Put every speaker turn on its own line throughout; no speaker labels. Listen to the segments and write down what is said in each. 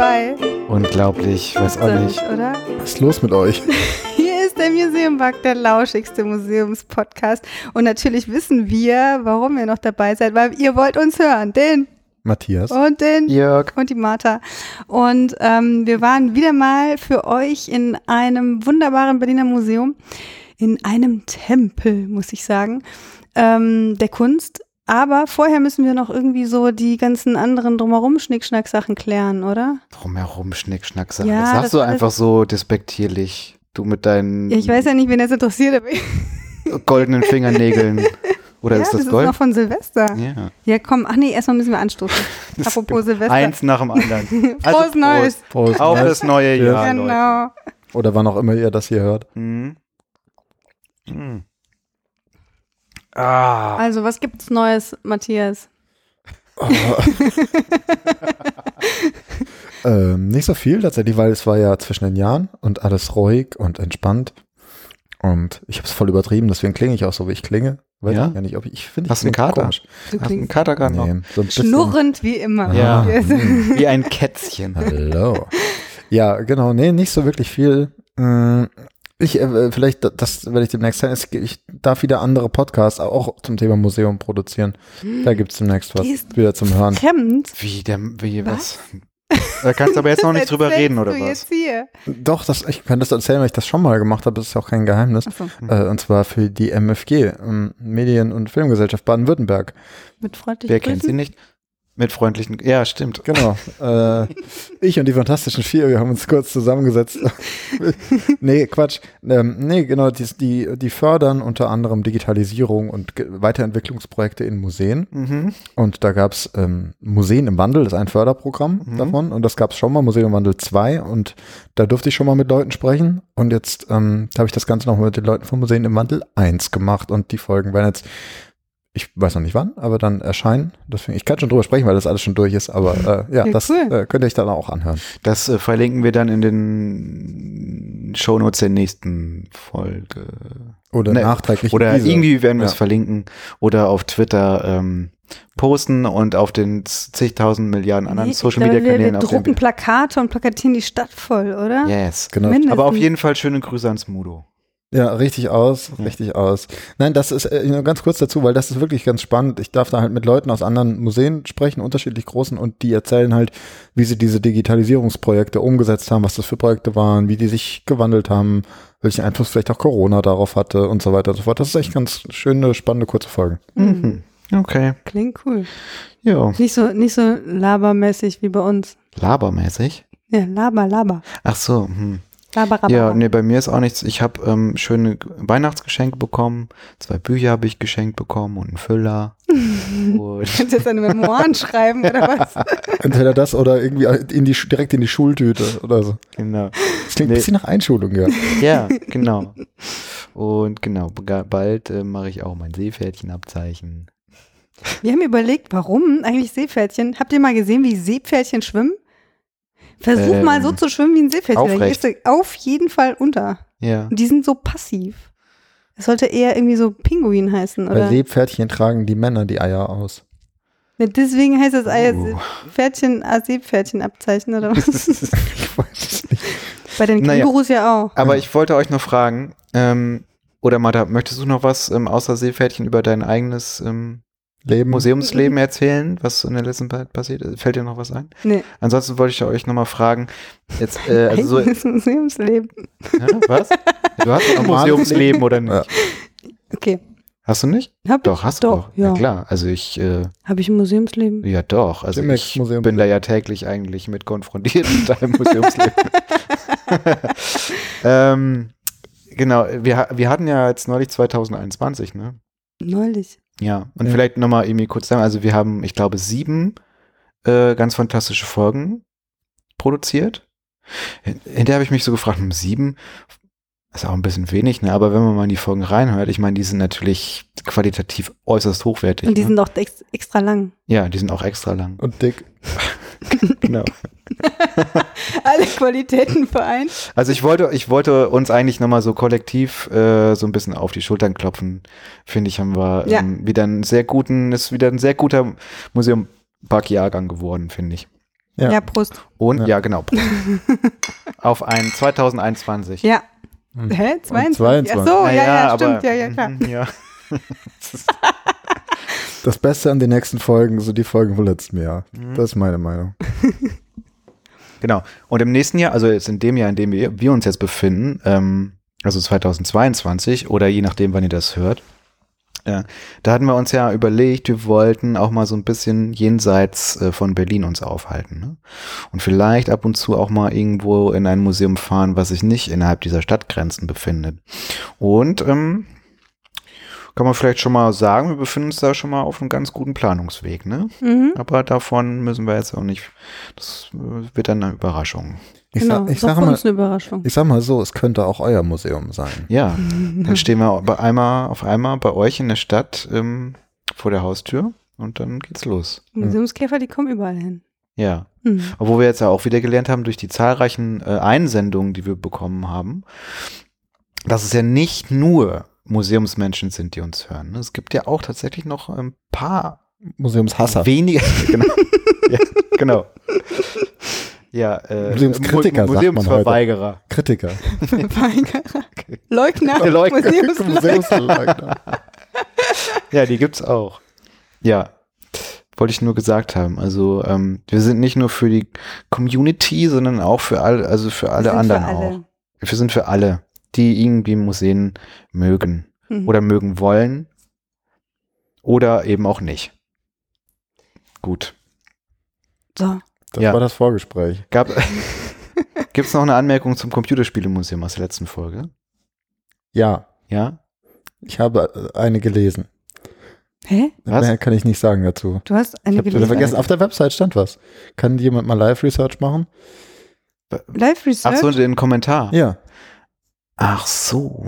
dabei.
Unglaublich, weiß auch nicht.
Oder?
Was ist los mit euch?
Hier ist der Museumbug, der lauschigste Museumspodcast. Und natürlich wissen wir, warum ihr noch dabei seid, weil ihr wollt uns hören. Den
Matthias.
und den
Jörg.
und die Martha. Und ähm, wir waren wieder mal für euch in einem wunderbaren Berliner Museum, in einem Tempel, muss ich sagen, ähm, der Kunst. Aber vorher müssen wir noch irgendwie so die ganzen anderen drumherum Schnickschnack-Sachen klären, oder?
Drumherum, Schnick, Schnack, Sachen.
Ja,
das
das
sagst du
alles-
einfach so despektierlich. Du mit deinen
Ja, ich weiß ja nicht, wen das interessiert, aber
goldenen Fingernägeln. Oder
ja,
ist das,
das
Gold?
ist noch von Silvester.
ja.
Ja, komm, ach nee, erstmal müssen wir anstoßen. Apropos Silvester.
Eins nach dem anderen.
Frohes Neues.
Prost.
Prost.
Auf
Neues.
das neue
Ja.
Jahr, Leute.
genau.
Oder wann auch immer ihr das hier hört.
Mhm. Mhm. Ah.
Also, was gibt's Neues, Matthias?
Ähm, nicht so viel tatsächlich, weil es war ja zwischen den Jahren und alles ruhig und entspannt. Und ich habe es voll übertrieben, deswegen klinge ich auch so, wie ich klinge. Weiß
Ja?
ich gar nicht, ob ich, ich finde, ich
Hast du einen Kater?
komisch.
Du
Hast einen Kater gerade noch?
Nee, so ein
schnurrend wie immer.
Ja.
Yes.
Wie ein Kätzchen.
Hallo. Ja, genau, nee, nicht so wirklich viel. Ich, äh, vielleicht, da- das werde ich demnächst sein. Es- Ich darf wieder andere Podcasts auch zum Thema Museum produzieren. Da gibt's demnächst was
Gehst
wieder zum Hören.
Fremd.
Wie, der, wie, was?
Was?
Da kannst du aber jetzt noch nicht drüber reden, oder
du
was?
Jetzt hier?
Doch, das, ich kann das erzählen, weil ich das schon mal gemacht habe. Das ist ja auch kein Geheimnis.
Achso,
Äh, und zwar für die MFG, ähm, Medien- und Filmgesellschaft Baden-Württemberg.
mit freundlichen
Wer kennt sie
Grüßen.
nicht? Mit freundlichen, ja, stimmt.
Genau. äh, ich und die Fantastischen Vier, wir haben uns kurz zusammengesetzt. nee, Quatsch. Ähm, nee, genau, die, die, die fördern unter anderem Digitalisierung und Weiterentwicklungsprojekte in Museen.
Mhm.
Und da gab's ähm, Museen im Wandel, das ist ein Förderprogramm
Mhm.
davon. Und das gab's schon mal, Museum im Wandel 2. Und da durfte ich schon mal mit Leuten sprechen. Und jetzt ähm, habe ich das Ganze noch mit den Leuten von Museen im Wandel 1 gemacht. Und die Folgen werden jetzt, ich weiß noch nicht wann, aber dann erscheinen. Deswegen, ich kann schon drüber sprechen, weil das alles schon durch ist. Aber äh, ja,
Ja,
das
cool.
äh, könnt ihr euch dann auch anhören.
Das äh, verlinken wir dann in den Shownotes der nächsten Folge.
Oder
Ne,
nachträglich.
Oder
diese.
irgendwie werden wir es
Ja.
verlinken oder auf Twitter ähm, posten und auf den zigtausend Milliarden anderen
Nee,
Social Media
wir, wir
Kanälen. auf denen
drucken Plakate und plakatieren die Stadt voll, oder?
wir- Yes.
Genau.
Mindestens.
Aber auf jeden Fall schöne Grüße ans Mudo.
Ja, richtig aus,
Ja.
richtig aus. Nein, das ist äh, nur ganz kurz dazu, weil das ist wirklich ganz spannend. Ich darf da halt mit Leuten aus anderen Museen sprechen, unterschiedlich großen, und die erzählen halt, wie sie diese Digitalisierungsprojekte umgesetzt haben, was das für Projekte waren, wie die sich gewandelt haben, welchen Einfluss vielleicht auch Corona darauf hatte und so weiter und so fort. Das ist echt ganz schöne, spannende, kurze Folgen.
Mhm. Okay.
Klingt cool.
Ja.
Nicht so, nicht so labermäßig wie bei uns.
Labermäßig.
Ja, laber, laber.
Ach so. Hm.
Laber, laber.
Ja, nee, bei mir ist auch nichts. Ich habe ähm, schöne Weihnachtsgeschenke bekommen. Zwei Bücher habe ich geschenkt bekommen und einen Füller. und
Kannst du jetzt deine Memoiren schreiben oder was?
Entweder das oder irgendwie in die, direkt in die Schultüte oder so.
genau.
Das klingt
Nee.
ein bisschen nach Einschulung, ja.
Ja, genau. Und genau, bald äh, mache ich auch mein Seepferdchenabzeichen.
Wir haben überlegt, warum eigentlich Seepferdchen? Habt ihr mal gesehen, wie Seepferdchen schwimmen? Versuch
Ähm,
mal so zu schwimmen wie ein Seepferdchen.
Aufrecht.
gehst du auf jeden Fall unter.
Ja.
Und die sind so passiv. Es sollte eher irgendwie so Pinguin heißen,
Bei
oder?
Seepferdchen tragen die Männer die Eier aus.
Ja, Deswegen heißt das Eier
Uh.
Pferdchen, ah, Seepferdchenabzeichen oder was?
ich weiß es nicht.
Bei den
Naja.
Kängurus ja auch.
Aber ich wollte euch noch fragen, ähm, oder Martha, möchtest du noch was ähm, außer Seepferdchen über dein eigenes ähm,
Leben.
Museumsleben erzählen, was in der letzten Zeit passiert ist? Fällt dir noch was ein?
Nee.
Ansonsten wollte ich euch nochmal fragen, jetzt, äh, also so,
Museumsleben.
ja, was? Du hast ein Museumsleben oder nicht?
Ja.
Okay.
Hast du nicht?
Hab
Doch,
ich?
hast du
Doch,
doch.
ja.
klar. Also ich, äh,
Habe ich ein Museumsleben?
ja doch. Also ich
Museum.
bin da ja täglich eigentlich mit konfrontiert mit deinem Museumsleben. ähm, genau, wir, wir hatten ja jetzt neulich 2021, ne?
Neulich.
Ja, und
Ja.
vielleicht nochmal irgendwie kurz sagen, also wir haben, ich glaube, sieben äh, ganz fantastische Folgen produziert. Hin- Hinterher habe ich mich so gefragt, hm, sieben ist auch ein bisschen wenig, ne? Aber wenn man mal in die Folgen reinhört, ich meine, die sind natürlich qualitativ äußerst hochwertig.
Und die
ne?
sind auch ex extra lang.
ja, die sind auch extra lang.
Und dick.
genau.
Alle Qualitäten vereint.
Also ich wollte, ich wollte uns eigentlich nochmal so kollektiv äh, so ein bisschen auf die Schultern klopfen. Finde ich, haben wir
Ja.
ähm, wieder einen sehr guten, ist wieder ein sehr guter Museum Back-Jahrgang geworden, finde ich.
Ja.
Ja, Prost.
Und,
Ja.
ja, genau. Auf ein 2021.
Ja.
Hm.
Hä? 22?
22.
Ach so, ja, ja,
aber-
stimmt. Ja, ja, klar.
Ja.
Das Beste an den nächsten Folgen, so die Folgen vom letzten Jahr.
Mhm.
Das ist meine Meinung.
Genau. Und im nächsten Jahr, also jetzt in dem Jahr, in dem wir, wir uns jetzt befinden, ähm, also 2022 oder je nachdem, wann ihr das hört, äh, da hatten wir uns ja überlegt, wir wollten auch mal so ein bisschen jenseits äh, von Berlin uns aufhalten. Ne? Und vielleicht ab und zu auch mal irgendwo in ein Museum fahren, was sich nicht innerhalb dieser Stadtgrenzen befindet. Und ähm, kann man vielleicht schon mal sagen, wir befinden uns da schon mal auf einem ganz guten Planungsweg. Ne?
Mhm.
Aber davon müssen wir jetzt auch nicht, das äh, wird dann eine Überraschung.
Ich,
genau.
sag, ich,
ist auch
sag
für
mal,
uns eine Überraschung.
ich sag mal so, es könnte auch euer Museum sein.
Ja, dann stehen wir bei einmal, auf einmal bei euch in der Stadt ähm, vor der Haustür und dann geht's los.
Museumskäfer, die kommen überall hin.
Ja.
Mhm.
Obwohl wir jetzt ja auch wieder gelernt haben durch die zahlreichen äh, Einsendungen, die wir bekommen haben, dass es ja nicht nur Museumsmenschen sind, die uns hören. ne? Es gibt ja auch tatsächlich noch ein paar
Museumshasser.
wenige. genau. ja, genau. Ja, äh,
Museumskritiker,
Mu-
sagt man
Museumsverweigerer.
Kritiker.
Leugner,
Leugner.
Museumsleugner.
Museumsleugner.
Ja, die gibt's auch. Ja, wollte ich nur gesagt haben. Also ähm, wir sind nicht nur für die Community, sondern auch für alle, also für alle
sind für
anderen
alle.
auch. Wir sind für alle, die irgendwie Museen mögen
Mhm.
oder mögen wollen oder eben auch nicht. Gut.
So.
Das
Ja.
war das Vorgespräch.
Gab gibt's noch eine Anmerkung zum Computerspielemuseum aus der letzten Folge?
Ja,
Ja?
ich habe äh, eine gelesen.
Hä?
Was?
Mehr kann ich nicht sagen dazu.
Du hast
Ich
eine
habe wieder
gelesen?
vergessen, auf der Website stand was. Kann jemand mal Live-Research machen?
Live Research?
Ach so, den Kommentar.
Ja.
Ach so.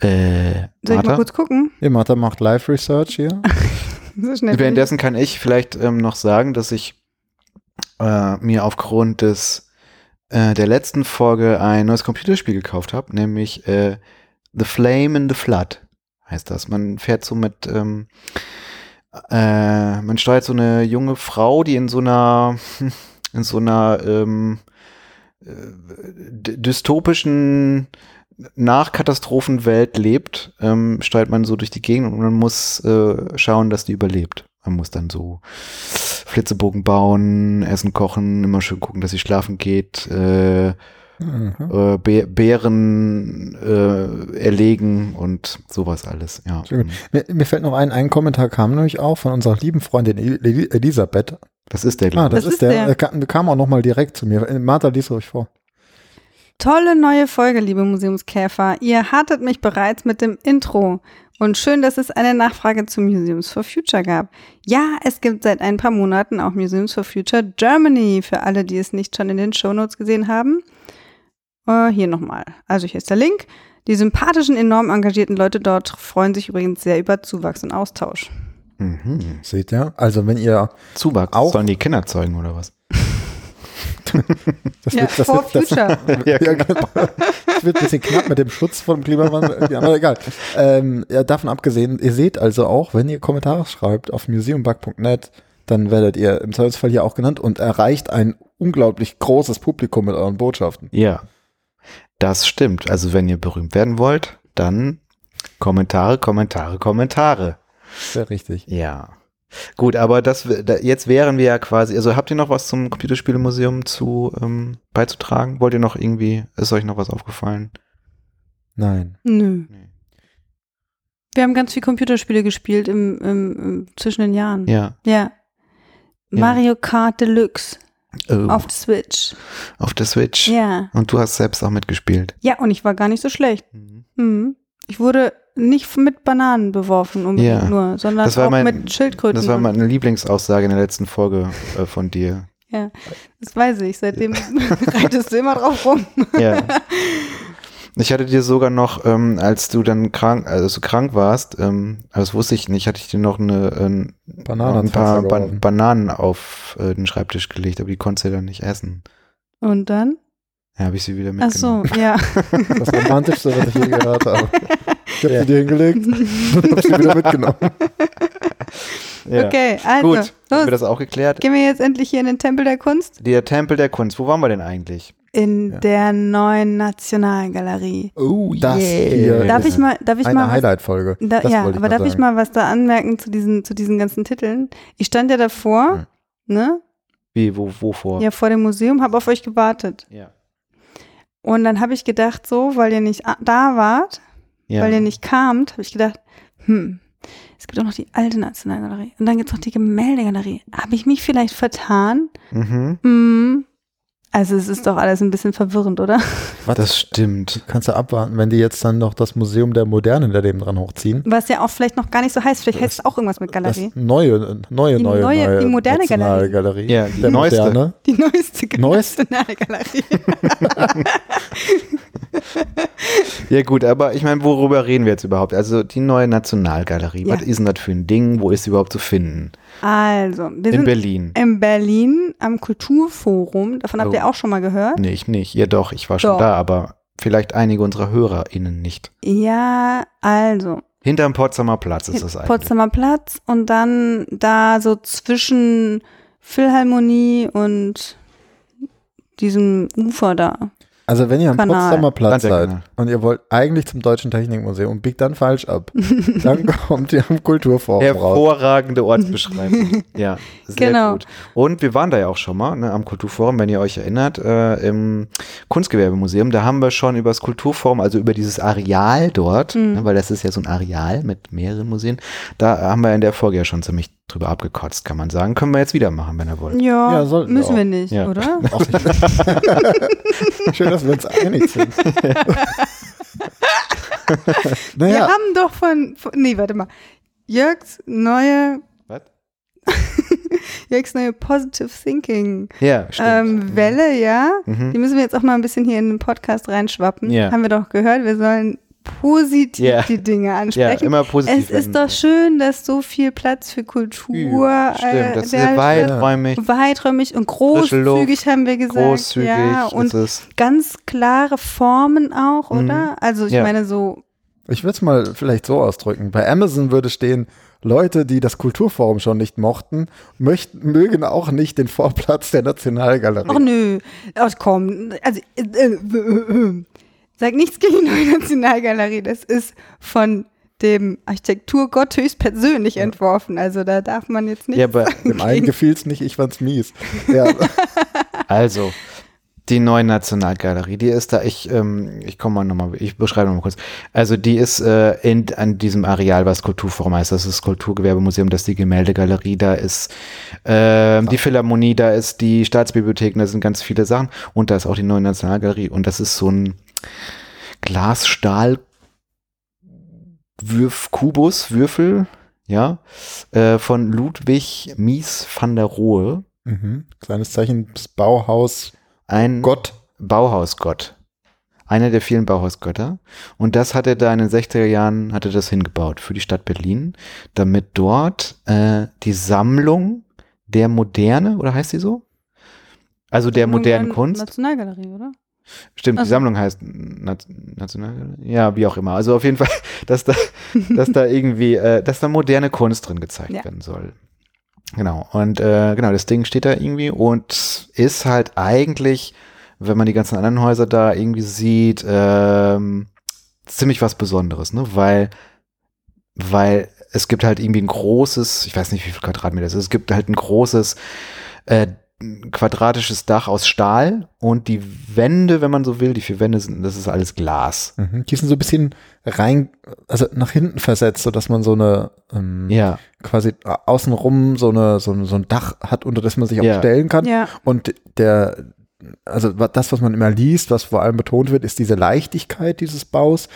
Äh,
Soll ich mal
Martha?
kurz gucken?
Ja, Martha macht Live-Research hier.
So schnell.
Währenddessen kann ich vielleicht ähm, noch sagen, dass ich äh, mir aufgrund des äh, der letzten Folge ein neues Computerspiel gekauft habe, nämlich äh, The Flame in the Flood heißt das. Man fährt so mit, ähm, äh, man steuert so eine junge Frau, die in so einer in so einer ähm, äh, dystopischen Nachkatastrophenwelt lebt, ähm, steuert man so durch die Gegend und man muss äh, schauen, dass die überlebt. Man muss dann so Flitzebogen bauen, Essen kochen, immer schön gucken, dass sie schlafen geht, äh,
Mhm.
äh, Bä- Bären äh, erlegen und sowas alles. Ja.
Mir, mir fällt noch ein, ein Kommentar kam nämlich auch von unserer lieben Freundin El- Elisabeth.
Das ist der.
Ah,
glaub
das,
Das
ist der.
der.
Kam, kam auch nochmal direkt zu mir. Martha, lies ruhig vor.
Tolle neue Folge, liebe Museumskäfer. Ihr hattet mich bereits mit dem Intro. Und schön, dass es eine Nachfrage zu Museums for Future gab. Ja, es gibt seit ein paar Monaten auch Museums for Future Germany, für alle, die es nicht schon in den Shownotes gesehen haben. Äh, hier nochmal. Also hier ist der Link. Die sympathischen, enorm engagierten Leute dort freuen sich übrigens sehr über Zuwachs und Austausch.
Mhm.
Seht ihr? Also wenn ihr
Zuwachs.
Auch-
Sollen die Kinder zeugen oder was?
das
Ja,
wird, das
for
wird, das,
Future.
ja, genau. das wird ein bisschen knapp mit dem Schutz vom Klimawandel. Ja, aber egal. Ähm, ja, davon abgesehen, ihr seht also auch, wenn ihr Kommentare schreibt auf museumbug.net, dann werdet ihr im Zweifelsfall hier auch genannt und erreicht ein unglaublich großes Publikum mit euren Botschaften.
Ja. Das stimmt. Also wenn ihr berühmt werden wollt, dann Kommentare, Kommentare, Kommentare.
Sehr richtig.
Ja. Gut, aber das da, jetzt wären wir ja quasi, also habt ihr noch was zum Computerspielemuseum zu ähm, beizutragen? Wollt ihr noch irgendwie, ist euch noch was aufgefallen?
Nein.
Nö.
Nee.
Wir haben ganz viel Computerspiele gespielt im, im, im, zwischen den Jahren.
Ja.
Ja.
Ja.
Mario Kart Deluxe
Oh,
auf der Switch.
auf der Switch.
Ja.
Und du hast selbst auch mitgespielt.
Ja, und ich war gar nicht so schlecht.
Mhm.
Mhm. Ich wurde nicht mit Bananen beworfen unbedingt
Ja.
nur, sondern
Das war
auch
mein-
mit Schildkröten.
Das war meine Lieblingsaussage in der letzten Folge äh, von dir.
ja, das weiß ich. Seitdem reitest du immer drauf rum.
Ja. Ich hatte dir sogar noch, ähm, als du dann krank, also krank warst, ähm, aber das wusste ich nicht, hatte ich dir noch eine, ähm,
Bananen
ein paar
geworfen.
Bananen auf äh, den Schreibtisch gelegt, aber die konntest du dann nicht essen.
Und dann?
Ja, habe ich sie wieder
Ach so,
mitgenommen.
ja.
Das Romantischste, was ich je gehört habe. Ich habe sie dir hingelegt und habe sie wieder mitgenommen.
Ja.
Okay, also,
Gut, haben wir
los.
das auch geklärt?
Gehen wir jetzt endlich hier in den Tempel der Kunst?
Der Tempel der Kunst, wo waren wir denn eigentlich?
In
Ja.
der neuen Nationalgalerie.
Oh,
Das hier
Darf
ist
ich mal, darf ich
eine
mal
Highlight-Folge.
da, ja, aber darf ich
sagen.
mal was da anmerken zu diesen, zu diesen ganzen Titeln? Ich stand ja davor, ne?
Wie, wo, wovor?
Ja, vor dem Museum, habe auf euch gewartet.
Ja.
Und dann habe ich gedacht, so, weil ihr nicht da wart,
ja.
weil ihr nicht kamt, habe ich gedacht, hm, es gibt auch noch die alte Nationalgalerie. Und dann gibt es noch die Gemäldegalerie. Habe ich mich vielleicht vertan?
Mhm.
Hm. Also es ist doch alles ein bisschen verwirrend, oder?
Das stimmt.
Kannst du abwarten, wenn die jetzt dann noch das Museum der Moderne daneben dran hochziehen?
Was ja auch vielleicht noch gar nicht so heißt. Vielleicht heißt es auch irgendwas mit
Das
Galerie.
neue, neue,
Die
neue,
neue- die moderne
Nationalgalerie.
Ja, die
der
neueste.
moderne.
Die neueste
Neueste?
Nationalgalerie.
Ja gut, aber ich meine, worüber reden wir jetzt überhaupt? Also die neue Nationalgalerie,
Ja.
was ist denn das für ein Ding? Wo ist sie überhaupt zu finden?
Also, wir
In
sind
Berlin.
in Berlin am Kulturforum. Davon habt
Oh.
ihr auch schon mal gehört?
Nee, ich nicht. Ja doch, ich war schon
Doch.
da, aber vielleicht einige unserer HörerInnen nicht.
Ja, also.
Hinterm Potsdamer Platz ist das eigentlich.
Potsdamer Platz und dann da so zwischen Philharmonie und diesem Ufer da.
Also wenn ihr am
Kanal.
Potsdamer Platz seid und ihr wollt eigentlich zum Deutschen Technikmuseum und biegt dann falsch ab, dann kommt ihr am Kulturforum raus.
Hervorragende Ortsbeschreibung. ja, sehr
Genau.
gut. Und wir waren da ja auch schon mal ne, am Kulturforum, wenn ihr euch erinnert, äh, im Kunstgewerbemuseum. Da haben wir schon über das Kulturforum, also über dieses Areal dort,
Mhm.
ne, weil das ist ja so ein Areal mit mehreren Museen, da haben wir in der Folge ja schon ziemlich drüber abgekotzt, kann man sagen. Können wir jetzt wieder machen, wenn ihr wollt.
Ja,
Ja, sollten wir
müssen wir
auch.
nicht,
Ja.
oder?
Schön, dass wir uns einig sind.
Wir
naja,
haben doch von, von nee, warte mal. Jörgs neue,
Was?
Jörgs neue Positive Thinking
Ja, stimmt.
ähm, Welle, ja.
Mhm.
Die müssen wir jetzt auch mal ein bisschen hier in den Podcast reinschwappen.
Ja.
Haben wir doch gehört, wir sollen positiv
Ja.
die Dinge
ja,
ansprechen.
immer positiv.
es ist doch schön, dass so viel Platz für Kultur,
Stimmt,
äh,
das ist weiträumig,
weiträumig und großzügig, haben wir gesagt.
großzügig.
ja, und
ist,
ganz klare Formen auch,
Mhm.
oder? Also ich
Ja.
meine so,
ich würde es mal vielleicht so ausdrücken. Bei Amazon würde stehen, Leute, die das Kulturforum schon nicht mochten, möchten, mögen auch nicht den Vorplatz der Nationalgalerie.
ach nö, ach komm, also äh, äh, äh, sag nichts gegen die neue Nationalgalerie, das ist von dem Architekturgott höchstpersönlich entworfen, also da darf man jetzt nicht
ja, aber
Dem einen gefiel es nicht, ich fand's mies. Ja,
Also, die neue Nationalgalerie, die ist da, ich, ähm, ich komme mal nochmal, ich beschreibe nochmal kurz. Also, die ist äh, in, an diesem Areal, was Kulturforum heißt. Das ist das Kulturgewerbemuseum, das ist die Gemäldegalerie, da ist ähm, die Philharmonie, da ist die Staatsbibliothek, da sind ganz viele Sachen. Und da ist auch die neue Nationalgalerie. Und das ist so ein Glas-Stahl- Würf Kubus, Würfel, ja, äh, von Ludwig Mies van der Rohe.
mhm. kleines Zeichen des Bauhaus
Ein
Gott.
Bauhausgott. Einer der vielen Bauhausgötter. Und das hat er da in den 60er Jahren, hat er das hingebaut für die Stadt Berlin, damit dort äh, die Sammlung der Moderne, oder heißt die so? Also der modernen Kunst.
Nationalgalerie, oder?
Stimmt,
Ach
die. Sammlung heißt Nat National, ja, wie auch immer. Also auf jeden Fall, dass da, dass da irgendwie, äh, dass da moderne Kunst drin gezeigt
Ja.
werden soll. Genau. Und äh, genau, das Ding steht da irgendwie und ist halt eigentlich, wenn man die ganzen anderen Häuser da irgendwie sieht, ähm, ziemlich was Besonderes, ne? Weil, weil es gibt halt irgendwie ein großes, ich weiß nicht, wie viel Quadratmeter es ist, es gibt halt ein großes äh, quadratisches Dach aus Stahl und die Wände, wenn man so will, die vier Wände sind, das ist alles Glas.
Mhm. Die sind so ein bisschen rein, also nach hinten versetzt, sodass man so eine ähm,
Ja,
quasi außenrum so eine, so, eine, so ein Dach hat, unter das man sich auch
Ja.
stellen kann.
Ja.
Und der, also das, was man immer liest, was vor allem betont wird, ist diese Leichtigkeit dieses Baus,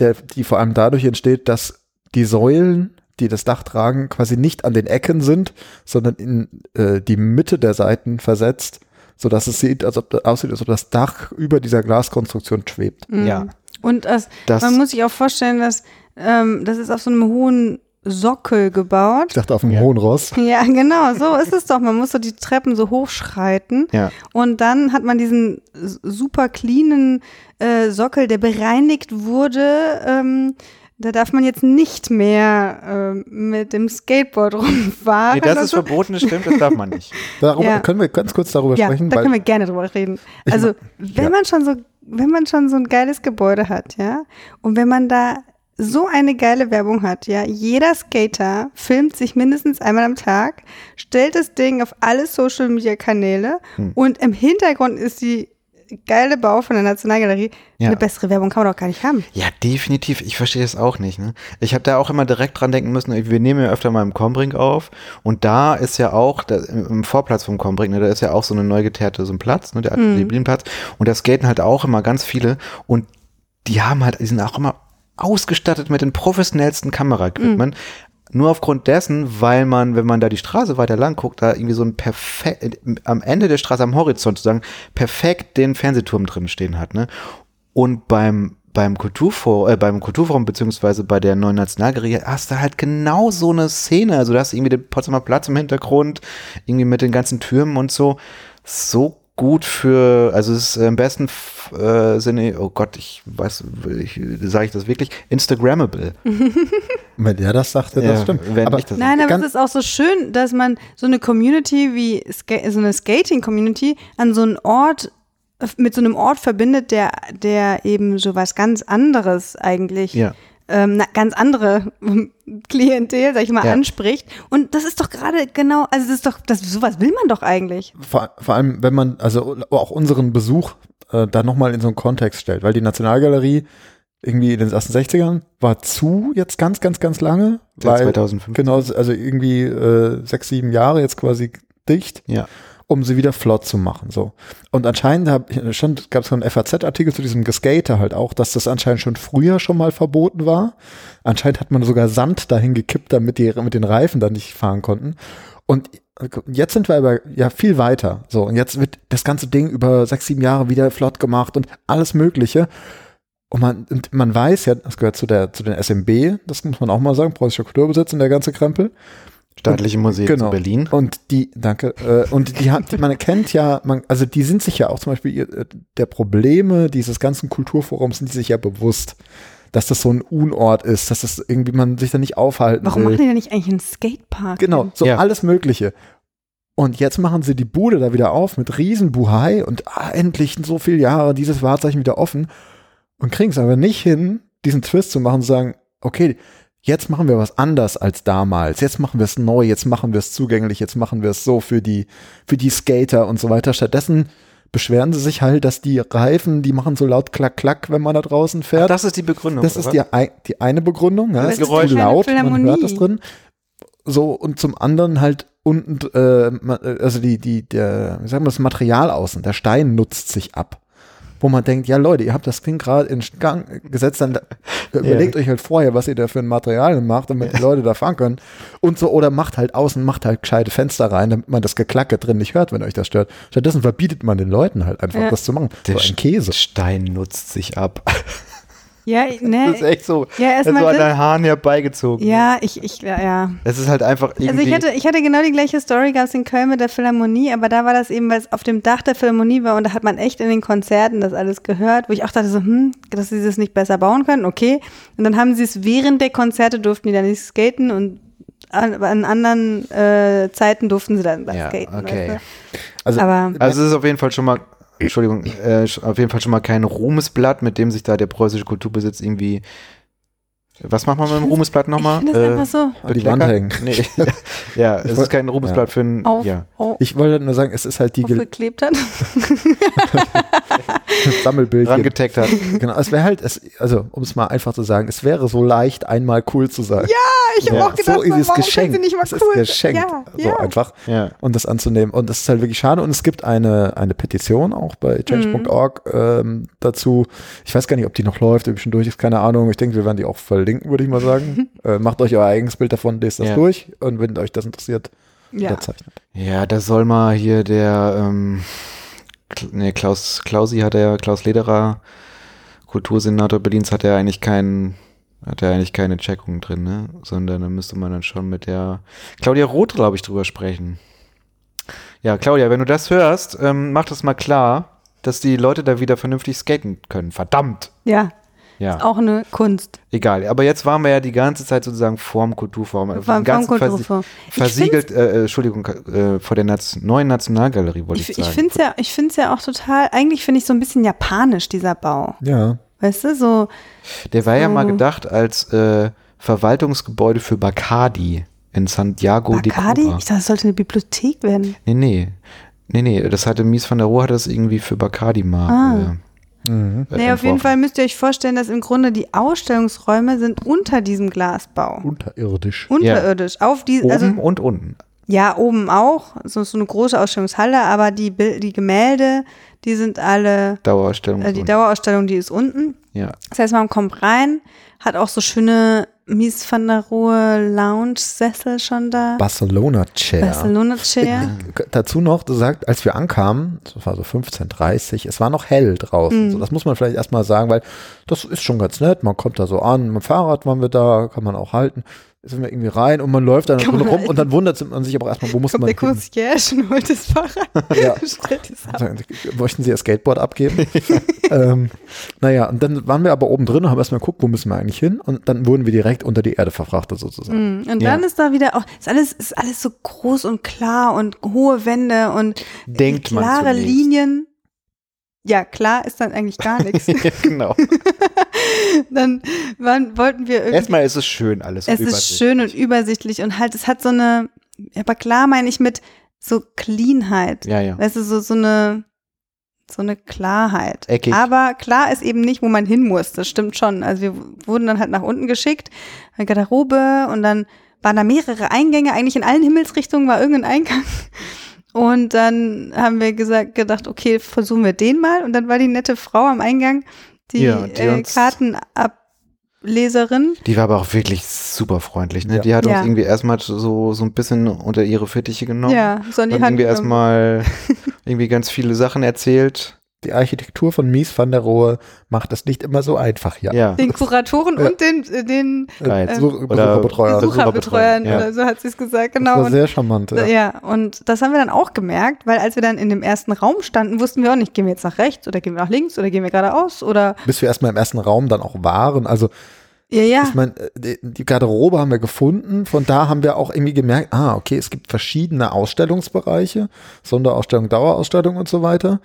der, die vor allem dadurch entsteht, dass die Säulen, die das Dach tragen, quasi nicht an den Ecken sind, sondern in äh, die Mitte der Seiten versetzt, sodass es sieht, als ob aussieht, als ob das Dach über dieser Glaskonstruktion schwebt.
Mhm.
Ja.
Und das,
das,
man muss sich auch vorstellen, dass ähm, das ist auf so einem hohen Sockel gebaut.
Ich dachte auf dem
Ja.
hohen Ross.
Ja, genau, so ist es doch. Man muss so die Treppen so hochschreiten
ja,
und dann hat man diesen super cleanen äh, Sockel, der bereinigt wurde ähm, Da darf man jetzt nicht mehr äh, mit dem Skateboard rumfahren.
Nee, das ist
so.
verboten, das stimmt, das darf man nicht.
Darüber
Ja.
können wir ganz kurz darüber
Ja,
sprechen,
da
weil
können wir gerne drüber reden.
Ich
Also,
mein,
wenn
ja.
man schon so, wenn man schon so ein geiles Gebäude hat, ja, und wenn man da so eine geile Werbung hat, ja, jeder Skater filmt sich mindestens einmal am Tag, stellt das Ding auf alle Social Media Kanäle
Hm.
und im Hintergrund ist die geile Bau von der Nationalgalerie.
Ja.
Eine bessere Werbung kann man doch gar nicht haben.
Ja, definitiv. Ich verstehe das auch nicht. Ne? Ich habe da auch immer direkt dran denken müssen. Wir nehmen ja öfter mal im Kombrink auf und da ist ja auch da, im Vorplatz vom Kombrink, ne, da ist ja auch so eine neu geteerte so ein Platz, ne, der
Mhm.
Platz und da skaten halt auch immer ganz viele und die haben halt, die sind auch immer ausgestattet mit den professionellsten Kameraequipment. Nur aufgrund dessen, weil man, wenn man da die Straße weiter lang guckt, da irgendwie so ein perfekt, am Ende der Straße, am Horizont sozusagen, perfekt den Fernsehturm drin stehen hat, ne? Und beim, beim Kulturforum, äh, beim Kulturforum beziehungsweise bei der neuen Nationalgalerie hast du halt genau so eine Szene. Also da hast du irgendwie den Potsdamer Platz im Hintergrund, irgendwie mit den ganzen Türmen und so. So gut für, also es ist im besten F- äh, Sinne, oh Gott, ich weiß, ich, sage ich das wirklich, Instagrammable.
wenn der das sagte, das
Ja,
stimmt.
wenn
Aber
ich das
Nein, aber es ist auch so schön, dass man so eine Community wie Ska so eine Skating-Community an so einen Ort mit so einem Ort verbindet, der, der eben so was ganz anderes eigentlich,
Ja.
Ähm, na, ganz andere Klientel, sag ich mal,
Ja.
anspricht. Und das ist doch gerade genau, also das ist doch, das, sowas will man doch eigentlich.
vor, vor allem, wenn man also auch unseren Besuch äh, da nochmal in so einen Kontext stellt, weil die Nationalgalerie irgendwie in den ersten 60ern war zu jetzt ganz, ganz, ganz lange.
Seit
weil,
2005.
Genau, also irgendwie äh, sechs, sieben Jahre jetzt quasi dicht,
Ja.
Um sie wieder flott zu machen. So. Und anscheinend schon gab es einen FAZ-Artikel zu diesem Geskater halt auch, dass das anscheinend schon früher schon mal verboten war. Anscheinend hat man sogar Sand dahin gekippt, damit die mit den Reifen da nicht fahren konnten. Und jetzt sind wir aber ja viel weiter. So, und jetzt wird das ganze Ding über sechs, sieben Jahre wieder flott gemacht und alles Mögliche. Und man, und man weiß ja, das gehört zu der, zu den SMB, das muss man auch mal sagen, preußischer Kulturbesitz und der ganze Krempel.
Staatliche Museen
Genau.
zu Berlin.
Und die, danke, äh, und die hat, man kennt ja, man, also die sind sich ja auch zum Beispiel ihr- äh, der Probleme dieses ganzen Kulturforums sind die sich ja bewusst, dass das so ein Unort ist, dass das irgendwie man sich da nicht aufhalten
Warum
will.
machen die denn nicht eigentlich einen Skatepark?
Genau, so
Ja.
alles Mögliche. Und jetzt machen sie die Bude da wieder auf mit Riesenbuhai und ah, endlich so viele Jahre dieses Wahrzeichen wieder offen und kriegen es aber nicht hin, diesen Twist zu machen und sagen, okay, jetzt machen wir was anders als damals, jetzt machen wir es neu, jetzt machen wir es zugänglich, jetzt machen wir es so für die, für die Skater und so weiter. Stattdessen beschweren sie sich halt, dass die Reifen, die machen so laut klack, klack, wenn man da draußen fährt.
das ist die Begründung.
Das ist die, die eine Begründung. Ja, es ist
keine
laut, man hört das drin. So, und zum anderen halt unten, äh, ma- also die, die, der, wie sagen wir das Material außen, der Stein nutzt sich ab. Wo man denkt, ja Leute, ihr habt das Ding gerade in Gang gesetzt, dann überlegt euch halt vorher, was ihr da für ein Material macht, damit die Leute da fahren können. Und so, oder macht halt außen, macht halt gescheite Fenster rein, damit man das Geklacke drin nicht hört, wenn euch das stört. Stattdessen verbietet man den Leuten halt einfach,
Ja.
das zu machen.
Der
so ein Käse.
Stein nutzt sich ab.
Ja, ne,
Das ist echt so.
Ja,
also
erstmal
an
das-
den Haaren herbeigezogen.
ja, ich, ich, ja, ja.
Es ist halt einfach irgendwie.
Also ich hatte, ich hatte genau die gleiche Story, gab es in Köln mit der Philharmonie, aber da war das eben, weil es auf dem Dach der Philharmonie war und da hat man echt in den Konzerten das alles gehört, wo ich auch dachte so, hm, dass sie das nicht besser bauen können, okay. Und dann haben sie es während der Konzerte durften die dann nicht skaten und an, an anderen äh, Zeiten durften sie dann da
ja,
skaten.
okay.
weißt
Also,
du? Aber
Also es ist auf jeden Fall schon mal, Entschuldigung, äh, auf jeden Fall schon mal kein Ruhmesblatt, mit dem sich da der preußische Kulturbesitz irgendwie. Was macht man mit dem Ruhmesblatt nochmal?
ich das einfach so
an die Wand hängen.
Nee. ja, es
Ich
ist kein Ruhmesblatt für ein.
auf,
Ja.
auf,
Ich wollte nur sagen, es ist halt die Ge
aufgeklebt hat.
Sammelbildchen.
Rangetaggt hat.
Genau, es wäre halt, es, also um es mal einfach zu sagen, es wäre so leicht, einmal cool zu sein.
Ja, ich habe
Ja,
auch gedacht,
so ist es
warum
geschenkt.
sie nicht mal
es
cool
ist geschenkt,
Ja,
so
ja.
einfach.
Ja.
Und das anzunehmen. Und das ist halt wirklich schade. Und es gibt eine, eine Petition auch bei change.org ähm, dazu. Ich weiß gar nicht, ob die noch läuft, ob die schon durch ist, keine Ahnung. Ich denke, wir werden die auch verlinken, würde ich mal sagen. äh, macht euch euer eigenes Bild davon, lest das
Ja.
durch. Und wenn euch das interessiert,
Ja.
unterzeichnet.
Ja, da soll mal hier der, ähm, nee, Klaus, Klausi hat er, Klaus Lederer, Kultursenator Berlins, hat er eigentlich keinen, hat er eigentlich keine Checkung drin, ne? Sondern da müsste man dann schon mit der Claudia Roth, glaube ich, drüber sprechen. Ja, Claudia, wenn du das hörst, ähm, mach das mal klar, dass die Leute da wieder vernünftig skaten können. Verdammt!
Ja.
Ja,
Auch eine Kunst.
egal. Aber jetzt waren wir ja die ganze Zeit sozusagen vorm Kulturforum. Den ganzen
Kulturforum. Ich
versiegelt, äh, äh, Entschuldigung, äh, vor der Naz neuen Nationalgalerie, wollte ich,
Ich, ich
sagen.
finde es ja, ich find's ja auch total, eigentlich finde ich so ein bisschen japanisch, dieser Bau.
Ja.
Weißt du, so,
Der war ja
so-
mal gedacht als äh, Verwaltungsgebäude für Bacardi in Santiago de
Bacardi?
Cuba.
Ich dachte, das sollte eine Bibliothek werden.
Nee, nee. Nee, nee, das hatte Mies van der Rohe hat das irgendwie für Bacardi mal.
Ah.
Mhm.
Äh,
Nee, auf jeden. Fall müsst ihr euch vorstellen, dass im Grunde die Ausstellungsräume sind unter diesem Glasbau.
Unterirdisch.
Unterirdisch. Auf die,
Oben
also
und unten.
ja, oben auch. So, so eine große Ausstellungshalle, aber die, die Gemälde, die sind alle,
Dauerausstellung.
äh, die
unten.
Dauerausstellung, die ist unten.
Ja.
Das heißt, man kommt rein, hat auch so schöne Mies van der Rohe Lounge-Sessel schon da.
Barcelona Chair.
Barcelona Chair.
Dazu noch, du sagst, als wir ankamen, das war so 15.30 es war noch hell draußen.
Mhm.
So, das muss man vielleicht erstmal sagen, weil das ist schon ganz nett. Man kommt da so an, mit dem Fahrrad waren wir da, kann man auch halten. Jetzt sind wir irgendwie rein und man läuft dann
man
rum und dann wundert man sich aber erstmal, wo muss
Kommt
man
der
hin?
Concierge und holt das Fahrrad.
Ja. Sie, Möchten Sie Ihr Skateboard abgeben? ähm, naja, und dann waren wir aber oben drin und haben erstmal geguckt, wo müssen wir eigentlich hin? Und dann wurden wir direkt unter die Erde verfrachtet sozusagen.
Mm, Und
Ja.
dann ist da wieder auch, ist alles, ist alles so groß und klar und hohe Wände und
Denkt
klare. Linien. Ja, klar ist dann eigentlich gar nichts.
genau.
dann waren, wollten wir irgendwie.
Erstmal ist es schön alles.
es ist schön und übersichtlich und halt, es hat so eine, aber klar meine ich mit so Cleanheit.
Ja, ja.
Weißt du, so, so eine, so eine Klarheit.
Eckig.
Aber klar ist eben nicht, wo man hin muss. Das stimmt schon. Also wir wurden dann halt nach unten geschickt, eine Garderobe und dann waren da mehrere Eingänge. Eigentlich in allen Himmelsrichtungen war irgendein Eingang. Und dann haben wir gesagt, gedacht, okay, versuchen wir den mal. Und dann war die nette Frau am Eingang, die,
Ja, die
äh,
uns-
Kartenableserin.
Die war aber auch wirklich super freundlich. Ne?
Ja.
Die hat
Ja.
uns irgendwie erstmal so, so ein bisschen unter ihre Fittiche genommen.
Ja, so in die Hand.
irgendwie erstmal irgendwie ganz viele Sachen erzählt.
Die Architektur von Mies van der Rohe macht es nicht immer so einfach hier.
Ja.
Den Kuratoren
Ja.
und den, äh, den
Geil.
ähm,
Besuch-
Oder-
Besucherbetreuer.
Besucherbetreuern
ja.
oder so hat sie es gesagt,
Das
genau.
war
Und,
sehr charmant. Ja.
ja. und das haben wir dann auch gemerkt, weil als wir dann in dem ersten Raum standen, wussten wir auch nicht, gehen wir jetzt nach rechts oder gehen wir nach links oder gehen wir geradeaus oder
Bis wir erstmal im ersten Raum dann auch waren. Also
ja, ja.
ich meine, äh, die- die Garderobe haben wir gefunden. Von da haben wir auch irgendwie gemerkt, ah, okay, es gibt verschiedene Ausstellungsbereiche, Sonderausstellung, Dauerausstellung und so weiter.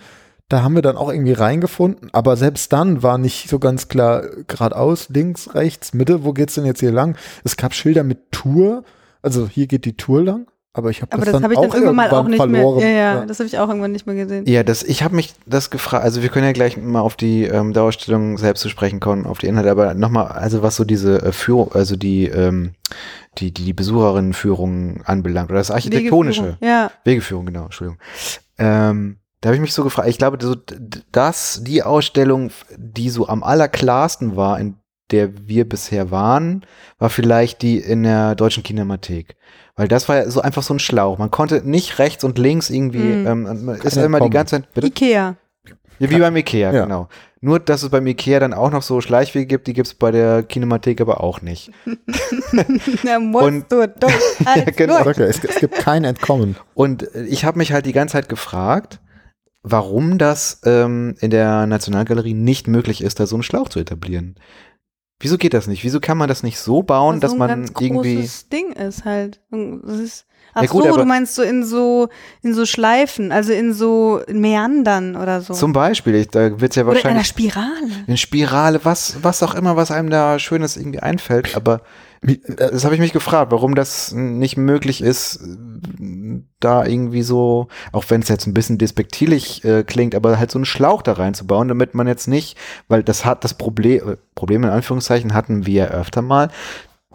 Da haben wir dann auch irgendwie reingefunden, aber selbst dann war nicht so ganz klar geradeaus, links, rechts, Mitte, wo geht's denn jetzt hier lang? Es gab Schilder mit Tour, also hier geht die Tour lang, aber ich habe
Aber
das,
das
dann
habe ich dann
auch
irgendwann mal auch
irgendwann
nicht
verloren.
mehr. Ja, ja, das habe ich auch irgendwann nicht mehr gesehen.
Ja, das, ich habe mich das gefragt, also wir können ja gleich mal auf die ähm, Dauerausstellung selbst zu sprechen kommen, auf die Inhalte, aber nochmal, also was so diese äh, Führung, also die, ähm, die, die, die Besucherinnenführung anbelangt, oder das Architektonische.
Wegeführung. Ja,
Wegeführung, genau, Entschuldigung. Ähm, da habe ich mich so gefragt, ich glaube, so, d- das, die Ausstellung, die so am allerklarsten war, in der wir bisher waren, war vielleicht die in der Deutschen Kinemathek. Weil das war ja so einfach so ein Schlauch. Man konnte nicht rechts und links irgendwie,
Mhm.
ähm, ist
ja
immer die ganze Zeit, bitte?
Ikea.
Ja, wie beim Ikea,
Ja.
genau. Nur, dass es beim Ikea dann auch noch so Schleichwege gibt, die gibt es bei der Kinemathek aber auch nicht.
Da musst
Und-
du durch. Als
genau.
Okay, es, es gibt kein Entkommen.
Und ich habe mich halt die ganze Zeit gefragt, warum das ähm, in der Nationalgalerie nicht möglich ist, da so einen Schlauch zu etablieren. Wieso geht das nicht? Wieso kann man das nicht so bauen,
Was
dass
so ein
man
ganz
irgendwie.
großes Ding ist halt. Das ist, ach
Ja, gut,
so, du meinst so in so in so Schleifen, also in so Meandern oder so.
Zum Beispiel, ich, da wird es ja
oder in einer
wahrscheinlich
Spirale.
in Spirale, was, was auch immer, was einem da Schönes irgendwie einfällt, aber das habe ich mich gefragt, warum das nicht möglich ist, da irgendwie so, auch wenn es jetzt ein bisschen despektierlich äh, klingt, aber halt so einen Schlauch da reinzubauen, damit man jetzt nicht, weil das hat das Problem, äh, Problem in Anführungszeichen hatten wir öfter mal,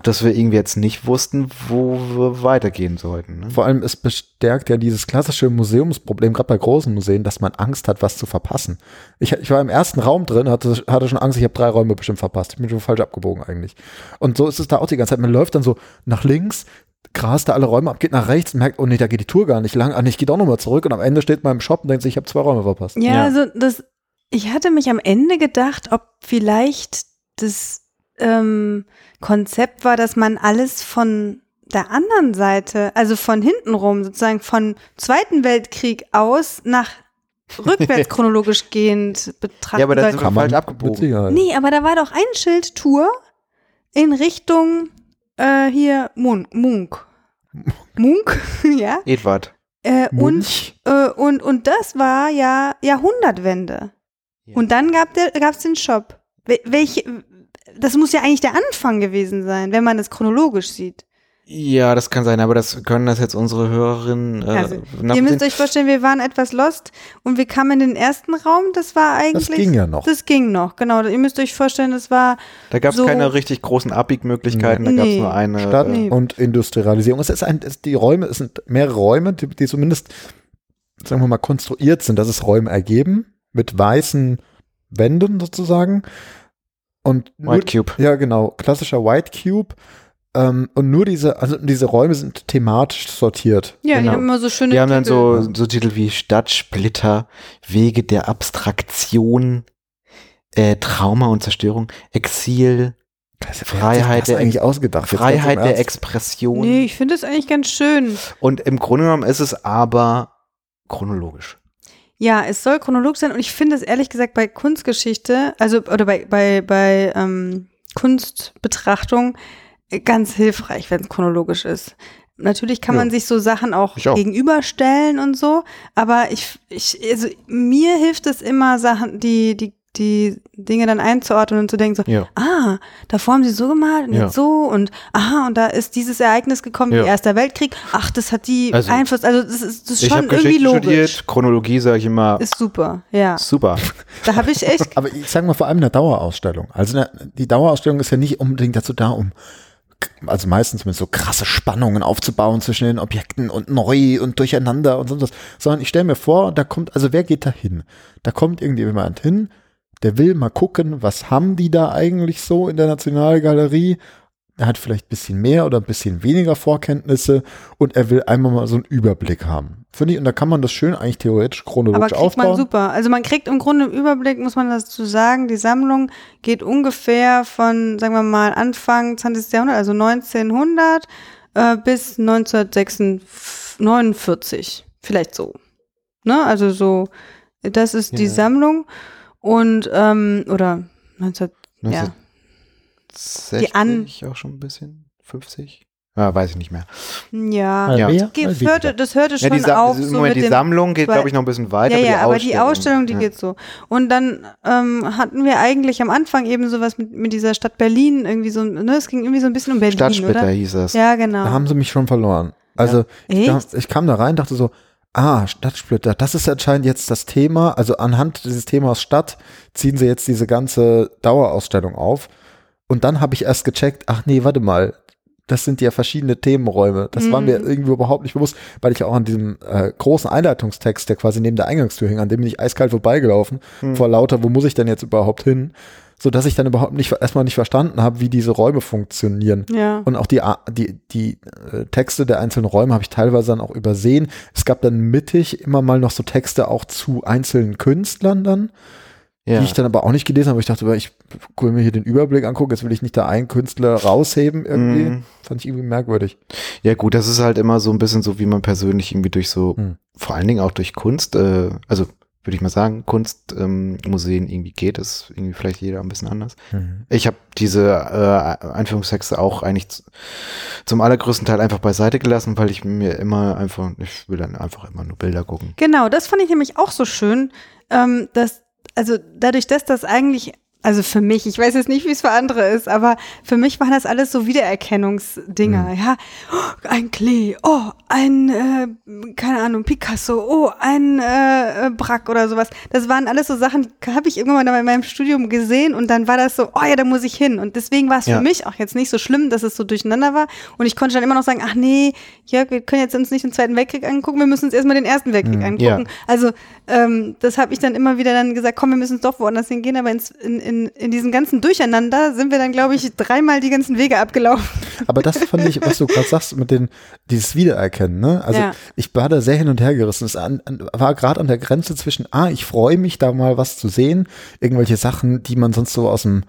dass wir irgendwie jetzt nicht wussten, wo wir weitergehen sollten. Ne?
Vor allem, es bestärkt ja dieses klassische Museumsproblem, gerade bei großen Museen, dass man Angst hat, was zu verpassen. Ich, ich war im ersten Raum drin, hatte, hatte schon Angst, ich habe drei Räume bestimmt verpasst. Ich bin schon falsch abgebogen eigentlich. Und so ist es da auch die ganze Zeit. Man läuft dann so nach links, grast da alle Räume ab, geht nach rechts und merkt, oh nee, da geht die Tour gar nicht lang. Ah nee, ich gehe doch nochmal zurück und am Ende steht man im Shop und denkt sich, ich habe zwei Räume verpasst.
Ja,
Ja.
also das, ich hatte mich am Ende gedacht, ob vielleicht das ähm, Konzept war, dass man alles von der anderen Seite, also von hinten rum, sozusagen von Zweiten Weltkrieg aus nach rückwärts chronologisch gehend betrachten
Ja, aber das ist falsch abgebogen.
Nee, aber da war doch ein Schild Tour in Richtung äh, hier Munk. Munk. Munk, ja.
Edward.
Äh, und, äh, und, und das war ja Jahrhundertwende.
Ja.
Und dann gab es den Shop. Wel- Welche, das muss ja eigentlich der Anfang gewesen sein, wenn man es chronologisch sieht.
Ja, das kann sein, aber das können das jetzt unsere Hörerinnen äh,
Also, Ihr müsst euch vorstellen, wir waren etwas lost und wir kamen in den ersten Raum. Das war eigentlich.
Das ging ja noch.
Das ging noch, genau. Ihr müsst euch vorstellen, das war.
Da gab es
so-
keine richtig großen Abbiegmöglichkeiten, da gab es
Nee.
nur eine.
Stadt
äh,
Nee.
und Industrialisierung. Es ist ein, es, die Räume, es sind mehrere Räume, die, die zumindest, sagen wir mal, konstruiert sind, dass es Räume ergeben, mit weißen Wänden sozusagen. Und nur,
White Cube.
ja, genau, klassischer White Cube. Ähm, und nur diese, also diese Räume sind thematisch sortiert.
Ja, die
Genau.
haben immer so schöne.
Die haben dann
Titel.
so, so Titel wie Stadtsplitter, Wege der Abstraktion, äh, Trauma und Zerstörung, Exil, Freiheit
das
der
eigentlich ausgedacht.
Freiheit der. Expression.
Nee, ich finde das eigentlich ganz schön.
Und im Grunde genommen ist es aber chronologisch.
Ja, es soll chronologisch sein und ich finde es ehrlich gesagt bei Kunstgeschichte, also oder bei, bei, bei ähm, Kunstbetrachtung äh, ganz hilfreich, wenn es chronologisch ist. Natürlich kann
Ja.
man sich so Sachen auch,
auch.
gegenüberstellen und so, aber ich, ich, also mir hilft es immer, Sachen, die, die, die Dinge dann einzuordnen und zu denken, so,
Ja.
ah, davor haben sie so gemalt und
Ja.
jetzt so und aha, und da ist dieses Ereignis gekommen,
Ja.
wie Erster Weltkrieg, ach, das hat die
Also,
Einfluss, also das ist, das ist
Ich
schon
habe
irgendwie logisch.
studiert, Chronologie sage ich immer,
Ist super, ja.
super.
Da habe ich echt.
Aber ich sage mal vor allem in der Dauerausstellung. Also eine, die Dauerausstellung ist ja nicht unbedingt dazu da, um also meistens mit so krasse Spannungen aufzubauen zwischen den Objekten und neu und durcheinander und sonst was, sondern ich stelle mir vor, da kommt, also wer geht da hin? Da kommt irgendjemand hin, der will mal gucken, was haben die da eigentlich so in der Nationalgalerie? Er hat vielleicht ein bisschen mehr oder ein bisschen weniger Vorkenntnisse und er will einmal mal so einen Überblick haben. Finde ich, und da kann man das schön eigentlich theoretisch
Aber
chronologisch
kriegt
aufbauen.
man super. Also man kriegt im Grunde im Überblick, muss man dazu sagen, die Sammlung geht ungefähr von, sagen wir mal, Anfang 20. Jahrhundert, also 1900 äh, bis 1949. Vielleicht so. Ne? Also so, das ist die
Ja.
Sammlung. Und, ähm, oder 19, ja.
60
An-
auch schon ein bisschen? 50? Ja, weiß ich nicht mehr.
Ja.
Ja.
weniger.
hörte, das hörte
Ja,
schon
die, Sa
auf.
Moment,
so mit
die
dem,
Sammlung geht, glaube ich, noch ein bisschen weiter.
ja,
aber
ja,
die
aber
Ausstellung,
die Ausstellung, die
ja.
geht so. Und dann ähm, hatten wir eigentlich am Anfang eben sowas mit, mit dieser Stadt Berlin, irgendwie so, ne, es ging irgendwie so ein bisschen um Berlin,
Stadtsplitter
oder?
hieß das.
Ja, genau.
Da haben sie mich schon verloren. Also ich, kam,
Echt?
ich kam da rein, dachte so, ah, Stadtsplitter, das ist anscheinend jetzt das Thema. Also anhand dieses Themas Stadt ziehen sie jetzt diese ganze Dauerausstellung auf. Und dann habe ich erst gecheckt, ach nee, warte mal, das sind ja verschiedene Themenräume. Das war
Mhm.
mir irgendwie überhaupt nicht bewusst, weil ich auch an diesem äh, großen Einleitungstext, der quasi neben der Eingangstür hing, an dem bin ich eiskalt vorbeigelaufen,
Hm.
vor lauter, wo muss ich denn jetzt überhaupt hin? So dass ich dann überhaupt nicht erstmal nicht verstanden habe, wie diese Räume funktionieren.
ja.
Und auch die, die, die äh, Texte der einzelnen Räume habe ich teilweise dann auch übersehen. Es gab dann mittig immer mal noch so Texte auch zu einzelnen Künstlern dann,
Ja.
die ich dann aber auch nicht gelesen habe. aber Ich dachte, ich will mir hier den Überblick angucken, jetzt will ich nicht da einen Künstler rausheben irgendwie.
Mhm.
Fand ich irgendwie merkwürdig.
Ja gut, das ist halt immer so ein bisschen so, wie man persönlich irgendwie durch so,
Hm.
vor allen Dingen auch durch Kunst, äh, also würde ich mal sagen, Kunstmuseen ähm, Museen irgendwie geht, ist irgendwie vielleicht jeder ein bisschen anders. Ich habe diese äh, Einführungstexte auch eigentlich zum allergrößten Teil einfach beiseite gelassen, weil ich mir immer einfach, ich will dann einfach immer nur Bilder gucken.
Genau, das fand ich nämlich auch so schön, ähm, dass, also dadurch, dass das eigentlich, also für mich, ich weiß jetzt nicht, wie es für andere ist, aber für mich waren das alles so Wiedererkennungsdinger, ja. Oh, ein Klee, oh, ein, äh, keine Ahnung, Picasso, oh, ein äh, äh, Brack oder sowas. Das waren alles so Sachen, die habe ich irgendwann mal in meinem Studium gesehen und dann war das so, oh ja, da muss ich hin. Und deswegen war es
Ja.
für mich auch jetzt nicht so schlimm, dass es so durcheinander war. Und ich konnte dann immer noch sagen, ach nee, Jörg, wir können jetzt uns nicht den Zweiten Weltkrieg angucken, wir müssen uns erstmal den Ersten Weltkrieg
Mhm.
angucken.
Ja.
Also ähm, das habe ich dann immer wieder dann gesagt, komm, wir müssen doch woanders hingehen. Aber ins, in, in, in diesem ganzen Durcheinander sind wir dann, glaube ich, dreimal die ganzen Wege abgelaufen.
Aber das fand ich, was du gerade sagst, mit den, dieses Wiedererkennen, ne? Also
Ja.
ich war da sehr hin und her gerissen. Es an, an, war gerade an der Grenze zwischen, ah, ich freue mich, da mal was zu sehen, irgendwelche Sachen, die man sonst so aus dem,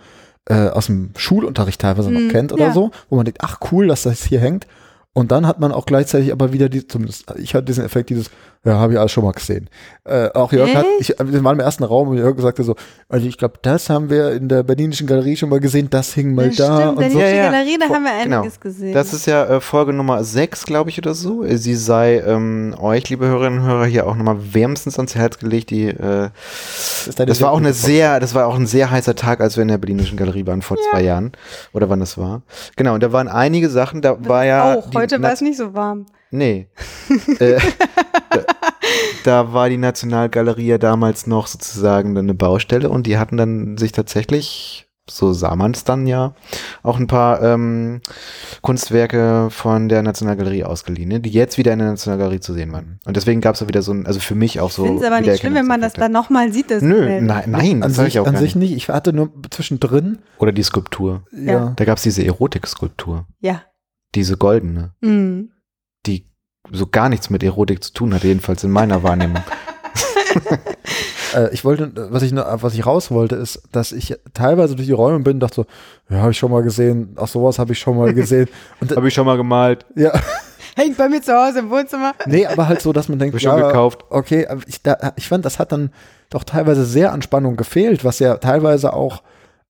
äh, aus dem Schulunterricht teilweise
Mhm,
noch kennt oder
ja.
so, wo man denkt, ach cool, dass das hier hängt. Und dann hat man auch gleichzeitig aber wieder die, zumindest ich hatte diesen Effekt, dieses, ja, habe ich alles schon mal gesehen. Äh, auch Jörg hat, ich, wir waren im ersten Raum und Jörg sagte so, also ich glaube, das haben wir in der Berlinischen Galerie schon mal gesehen, das hing mal
Das
da
stimmt,
und
Berlinische
so.
Ja, ja.
Galerie, da haben wir
Genau.
einiges gesehen.
Das ist ja äh, Folge Nummer 6, glaube ich, oder so. Sie sei ähm, euch, liebe Hörerinnen und Hörer, hier auch nochmal wärmstens ans Herz gelegt. Die, äh,
deine
das war auch eine sehr, das war auch ein sehr heißer Tag, als wir in der Berlinischen Galerie waren vor zwei Jahren. Oder wann das war. Genau, und da waren einige Sachen, da war ja.
auch,
die
heute war es nicht so warm.
Nee. äh, da, da war die Nationalgalerie ja damals noch sozusagen eine Baustelle und die hatten dann sich tatsächlich, so sah man es dann ja, auch ein paar ähm, Kunstwerke von der Nationalgalerie ausgeliehen, ne, die jetzt wieder in der Nationalgalerie zu sehen waren. Und deswegen gab es da wieder so ein, also für mich auch so.
Ich finde es aber nicht schlimm, wenn man das dann nochmal sieht. Das
Nö,
Gemälde.
nein, nein,
an
das
sich,
ich auch
an sich
nicht.
nicht. Ich hatte nur zwischendrin,
Oder die Skulptur.
ja.
Ja.
Da gab es diese Erotik-Skulptur,
Ja.
diese goldene,
Mhm.
Die so gar nichts mit Erotik zu tun hat, jedenfalls in meiner Wahrnehmung.
Äh, ich wollte, was ich, was ich raus wollte, ist, dass ich teilweise durch die Räume bin und dachte so, ja, habe ich schon mal gesehen, auch sowas habe ich schon mal gesehen. Und
Habe ich schon mal gemalt.
ja,
Hängt bei mir zu Hause im Wohnzimmer.
nee, aber halt so, dass man denkt,
schon
ja,
gekauft.
okay, aber ich, da, ich fand, das hat dann doch teilweise sehr an Spannung gefehlt, was ja teilweise auch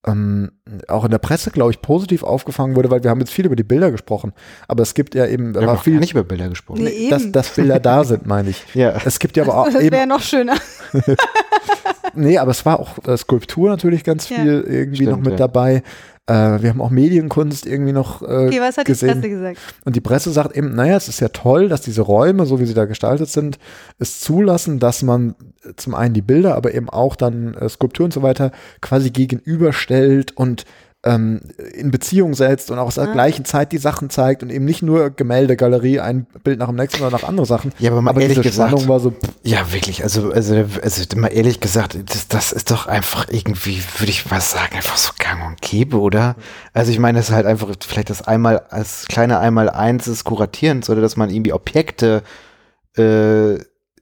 ähm, auch in der Presse, glaube ich, positiv aufgefangen wurde, weil wir haben jetzt viel über die Bilder gesprochen, aber es gibt ja eben,
Wir haben
war viel,
nicht über Bilder gesprochen.
Nee,
dass, dass Bilder da sind, meine ich.
Ja.
Es gibt ja aber auch
Das wäre noch schöner.
Nee, aber es war auch äh, Skulptur natürlich ganz
Ja.
viel irgendwie
Stimmt,
noch mit
ja.
dabei. Äh, wir haben auch Medienkunst irgendwie noch äh,
Okay, was hat die
gesehen.
Presse gesagt?
Und die Presse sagt eben, naja, es ist ja toll, dass diese Räume, so wie sie da gestaltet sind, es zulassen, dass man äh, zum einen die Bilder, aber eben auch dann äh, Skulpturen und so weiter quasi gegenüberstellt und ähm, in Beziehung setzt und auch aus der
Ah.
gleichen Zeit die Sachen zeigt und eben nicht nur Gemälde, Galerie, ein Bild nach dem nächsten oder nach andere Sachen.
Ja, aber mal
aber
ehrlich
diese
gesagt-
Spannung war so, pff,
Ja, wirklich. Also, also, also mal ehrlich gesagt, das, das ist doch einfach irgendwie, würde ich mal sagen, einfach so gang und gäbe, oder? Also ich meine, das ist halt einfach vielleicht das einmal als kleine einmal eins des Kuratierens oder dass man irgendwie Objekte äh,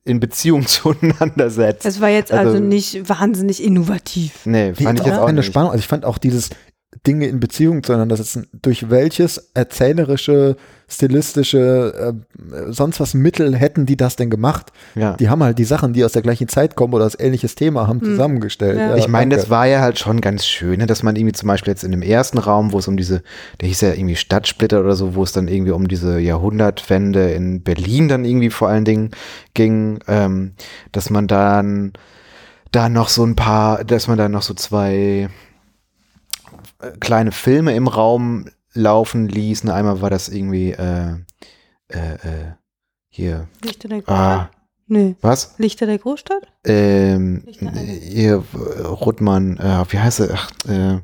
in Beziehung zueinander setzt.
Es war jetzt also,
Also-
nicht wahnsinnig innovativ.
nee,
Nee,
fand ich
auch
jetzt auch
keine
nicht.
Spannung. Also ich fand auch dieses Dinge in Beziehung zueinander setzen, durch welches erzählerische, stilistische, äh, sonst was Mittel hätten die das denn gemacht?
Ja.
Die haben halt die Sachen, die aus der gleichen Zeit kommen oder das ähnliches Thema haben, zusammengestellt.
Ja.
Ja,
Ich meine, das war ja halt schon ganz schön, ne, dass man irgendwie zum Beispiel jetzt in dem ersten Raum, wo es um diese, der hieß ja irgendwie Stadtsplitter oder so, wo es dann irgendwie um diese Jahrhundertwende in Berlin dann irgendwie vor allen Dingen ging, ähm, dass man dann da noch so ein paar, dass man da noch so zwei kleine Filme im Raum laufen ließ. Ne, einmal war das irgendwie äh, äh, äh, hier,
Lichter der Großstadt?
ah,
Nee.
was?
Lichter der Großstadt?
ähm, äh, Ruttmann, äh, wie heißt er? Ach, äh,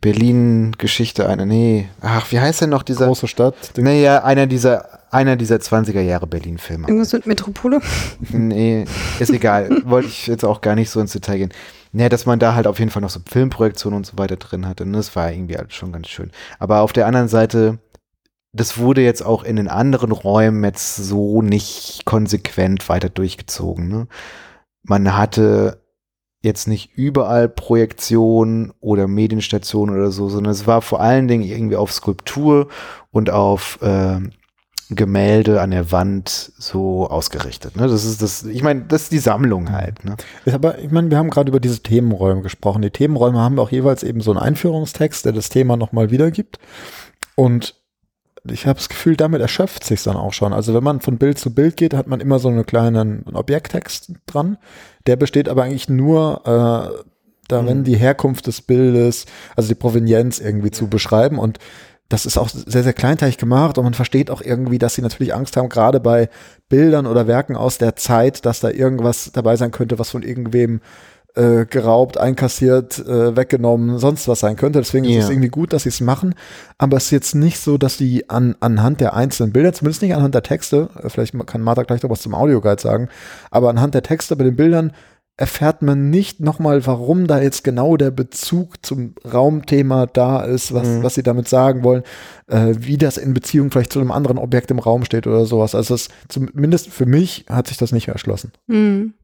Berlin Geschichte einer, nee, ach, wie heißt er noch dieser?
große Stadt.
Naja, einer dieser, einer dieser 20er Jahre Berlin-Filme.
Irgendwas mit Metropole?
Nee, ist egal. Wollte ich jetzt auch gar nicht so ins Detail gehen. Naja, dass man da halt auf jeden Fall noch so Filmprojektionen und so weiter drin hatte. Und das war irgendwie halt schon ganz schön. Aber auf der anderen Seite, das wurde jetzt auch in den anderen Räumen jetzt so nicht konsequent weiter durchgezogen. Ne? Man hatte jetzt nicht überall Projektionen oder Medienstationen oder so, sondern es war vor allen Dingen irgendwie auf Skulptur und auf ähm, Gemälde an der Wand so ausgerichtet. Ne? Das ist das, ich meine, das ist die Sammlung halt. Ne?
Aber ich meine, wir haben gerade über diese Themenräume gesprochen. Die Themenräume haben auch jeweils eben so einen Einführungstext, der das Thema nochmal wiedergibt. Und ich habe das Gefühl, damit erschöpft sich dann auch schon. Also wenn man von Bild zu Bild geht, hat man immer so einen kleinen Objekttext dran. Der besteht aber eigentlich nur äh, darin,
Mhm.
die Herkunft des Bildes, also die Provenienz irgendwie zu beschreiben. Und das ist auch sehr, sehr kleinteilig gemacht und man versteht auch irgendwie, dass sie natürlich Angst haben, gerade bei Bildern oder Werken aus der Zeit, dass da irgendwas dabei sein könnte, was von irgendwem äh, geraubt, einkassiert, äh, weggenommen, sonst was sein könnte. Deswegen ist
Ja.
es irgendwie gut, dass sie es machen. Aber es ist jetzt nicht so, dass die an, anhand der einzelnen Bilder, zumindest nicht anhand der Texte, äh, vielleicht kann Martha gleich noch was zum Audioguide sagen, aber anhand der Texte bei den Bildern erfährt man nicht nochmal, warum da jetzt genau der Bezug zum Raumthema da ist, was,
Mhm.
was sie damit sagen wollen, äh, wie das in Beziehung vielleicht zu einem anderen Objekt im Raum steht oder sowas. Also es, zumindest für mich hat sich das nicht erschlossen.
Hm.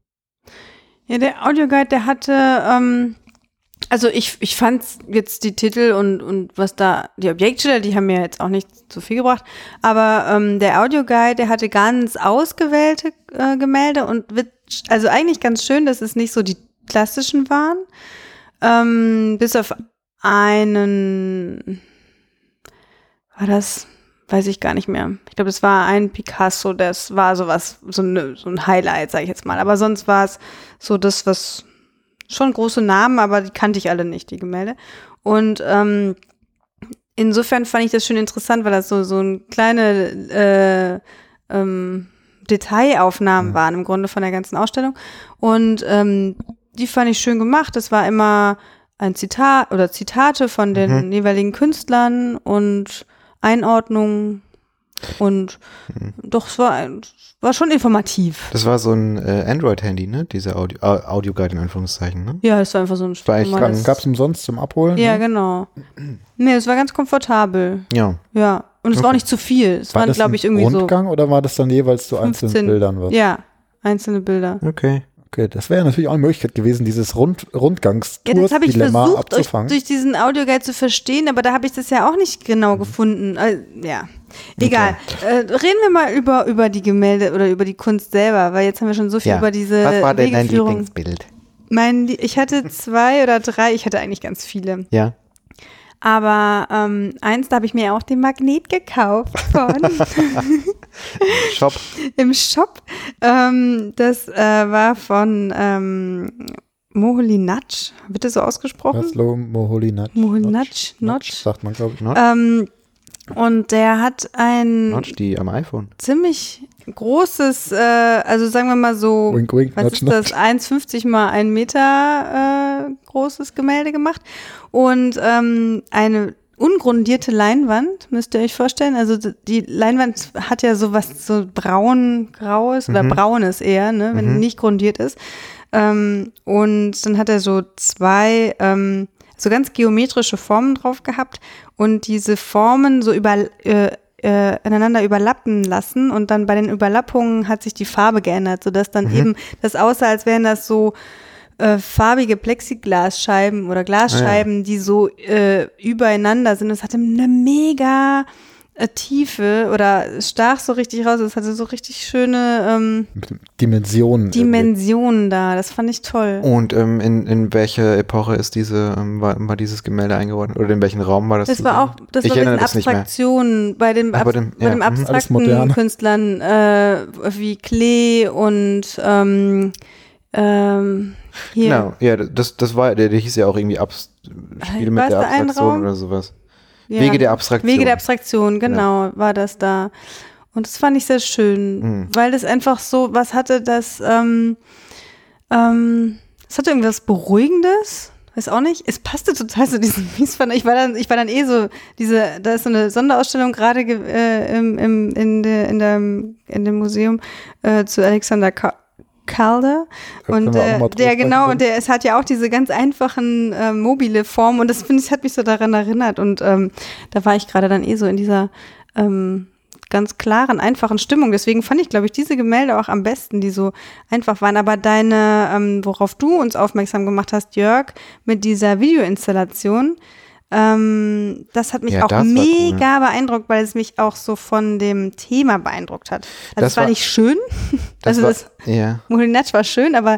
Ja, der Audioguide, der hatte ähm, Also ich, ich fand jetzt die Titel und, und was da, die Objektschilder, die haben mir jetzt auch nicht so viel gebracht. Aber ähm, der Audioguide, der hatte ganz ausgewählte äh, Gemälde und wird, also eigentlich ganz schön, dass es nicht so die klassischen waren. Ähm, bis auf einen, war das, weiß ich gar nicht mehr. Ich glaube, es war ein Picasso, das war sowas, so, eine, so ein Highlight, sage ich jetzt mal. Aber sonst war es so das, was schon große Namen, aber die kannte ich alle nicht, die Gemälde. Und ähm, insofern fand ich das schön interessant, weil das so, so ein kleine äh, ähm, Detailaufnahmen
Mhm.
waren im Grunde von der ganzen Ausstellung. Und ähm, die fand ich schön gemacht. Das war immer ein Zitat oder Zitate von den
Mhm.
jeweiligen Künstlern und Einordnungen. Und
Mhm.
doch, es war, ein- war schon informativ.
Das war so ein äh, Android-Handy, ne? Dieser Audio, Au- Audioguide in Anführungszeichen, ne?
Ja, es war einfach so ein normales-
Gab es umsonst zum Abholen?
Ja,
ne?
genau. Nee, es war ganz komfortabel.
Ja.
Ja. Und es war auch
Okay.
nicht zu viel. Es
War
waren,
das
glaube ich, irgendwie
Rundgang oder war das dann jeweils zu
so
einzelnen
15.
Bildern? Was?
Ja, einzelne Bilder.
Okay.
Okay, das wäre natürlich auch eine Möglichkeit gewesen, dieses Rund
Ja, das habe ich
Rundgangstours-Dilemma
versucht,
abzufangen.
durch diesen Audioguide zu verstehen, aber da habe ich das ja auch nicht
Mhm.
genau gefunden. Äh, ja, egal. Äh, reden wir mal über, über die Gemälde oder über die Kunst selber, weil jetzt haben wir schon so viel
Ja.
über diese
Was war denn dein. Lieblingsbild?
Mein, ich hatte zwei oder drei, ich hatte eigentlich ganz viele.
Ja.
Aber ähm, eins, da habe ich mir auch den Magnet gekauft von
Shop.
im Shop. Ähm, das äh, war von ähm, Moholy-Nagy. Wird das so ausgesprochen?
Moholy-Nagy, Notch,
Notch.
sagt man, glaube ich.
Notch,
Ähm, und der hat ein
Notch, die am iPhone.
ziemlich großes, äh, also sagen wir mal so,
Wink, wink,
was
notch,
ist das,
notch.
1,50 mal 1 Meter äh, großes Gemälde gemacht und ähm, eine ungrundierte Leinwand, müsst ihr euch vorstellen. Also die Leinwand hat ja sowas so braun-graues oder
Mhm.
braunes eher, ne, wenn
Mhm.
nicht grundiert ist. Ähm, und dann hat er so zwei ähm, so ganz geometrische Formen drauf gehabt und diese Formen so über, äh, äh, ineinander überlappen lassen und dann bei den Überlappungen hat sich die Farbe geändert, sodass dann eben das aussah, als wären das so äh, farbige Plexiglasscheiben oder Glasscheiben, die so äh, übereinander sind. Es hatte eine mega Tiefe oder stach so richtig raus. Es hatte so richtig schöne ähm,
Dimensionen.
Dimensionen da. Das fand ich toll.
Und ähm, in, in welche Epoche ist diese, ähm, war, war dieses Gemälde eingeordnet? Oder in welchen Raum war das?
Das war
sehen?
auch, das
Ich
war bei
mehr.
Abstraktionen, bei den, Ab
bei dem-
bei
ja,
den
mhm.
Alles
abstrakten. Künstlern äh, wie Klee und ähm, ähm, hier.
Genau, ja, das, das war, der, der hieß ja auch irgendwie Abs Spiele mit der
ein
Abstraktion oder sowas.
Ja.
Wege der Abstraktion.
Wege der Abstraktion, genau, war das da. Und das fand ich sehr schön,
Mhm.
weil das einfach so, was hatte das, ähm, ähm, es hatte irgendwas Beruhigendes, weiß auch nicht. Es passte total zu diesem Miesfand. Ich war dann, ich war dann eh so, diese, da ist so eine Sonderausstellung gerade ge- äh, im, im, in, de, in, der, in dem Museum äh, zu Alexander Ka Calder. Und äh, der genau, und der, es hat ja auch diese ganz einfachen äh, mobile Formen und das finde ich, hat mich so daran erinnert. Und ähm, da war ich gerade dann eh so in dieser ähm, ganz klaren, einfachen Stimmung. Deswegen fand ich, glaube ich, diese Gemälde auch am besten, die so einfach waren. Aber deine, ähm, worauf du uns aufmerksam gemacht hast, Jörg, mit dieser Videoinstallation, ähm, das hat mich
Ja,
auch
war cool.
mega beeindruckt, weil es mich auch so von dem Thema beeindruckt hat. Also
Das
es war,
war-
nicht schön,
Das
also
war,
das
ja,
Molinatsch war schön, aber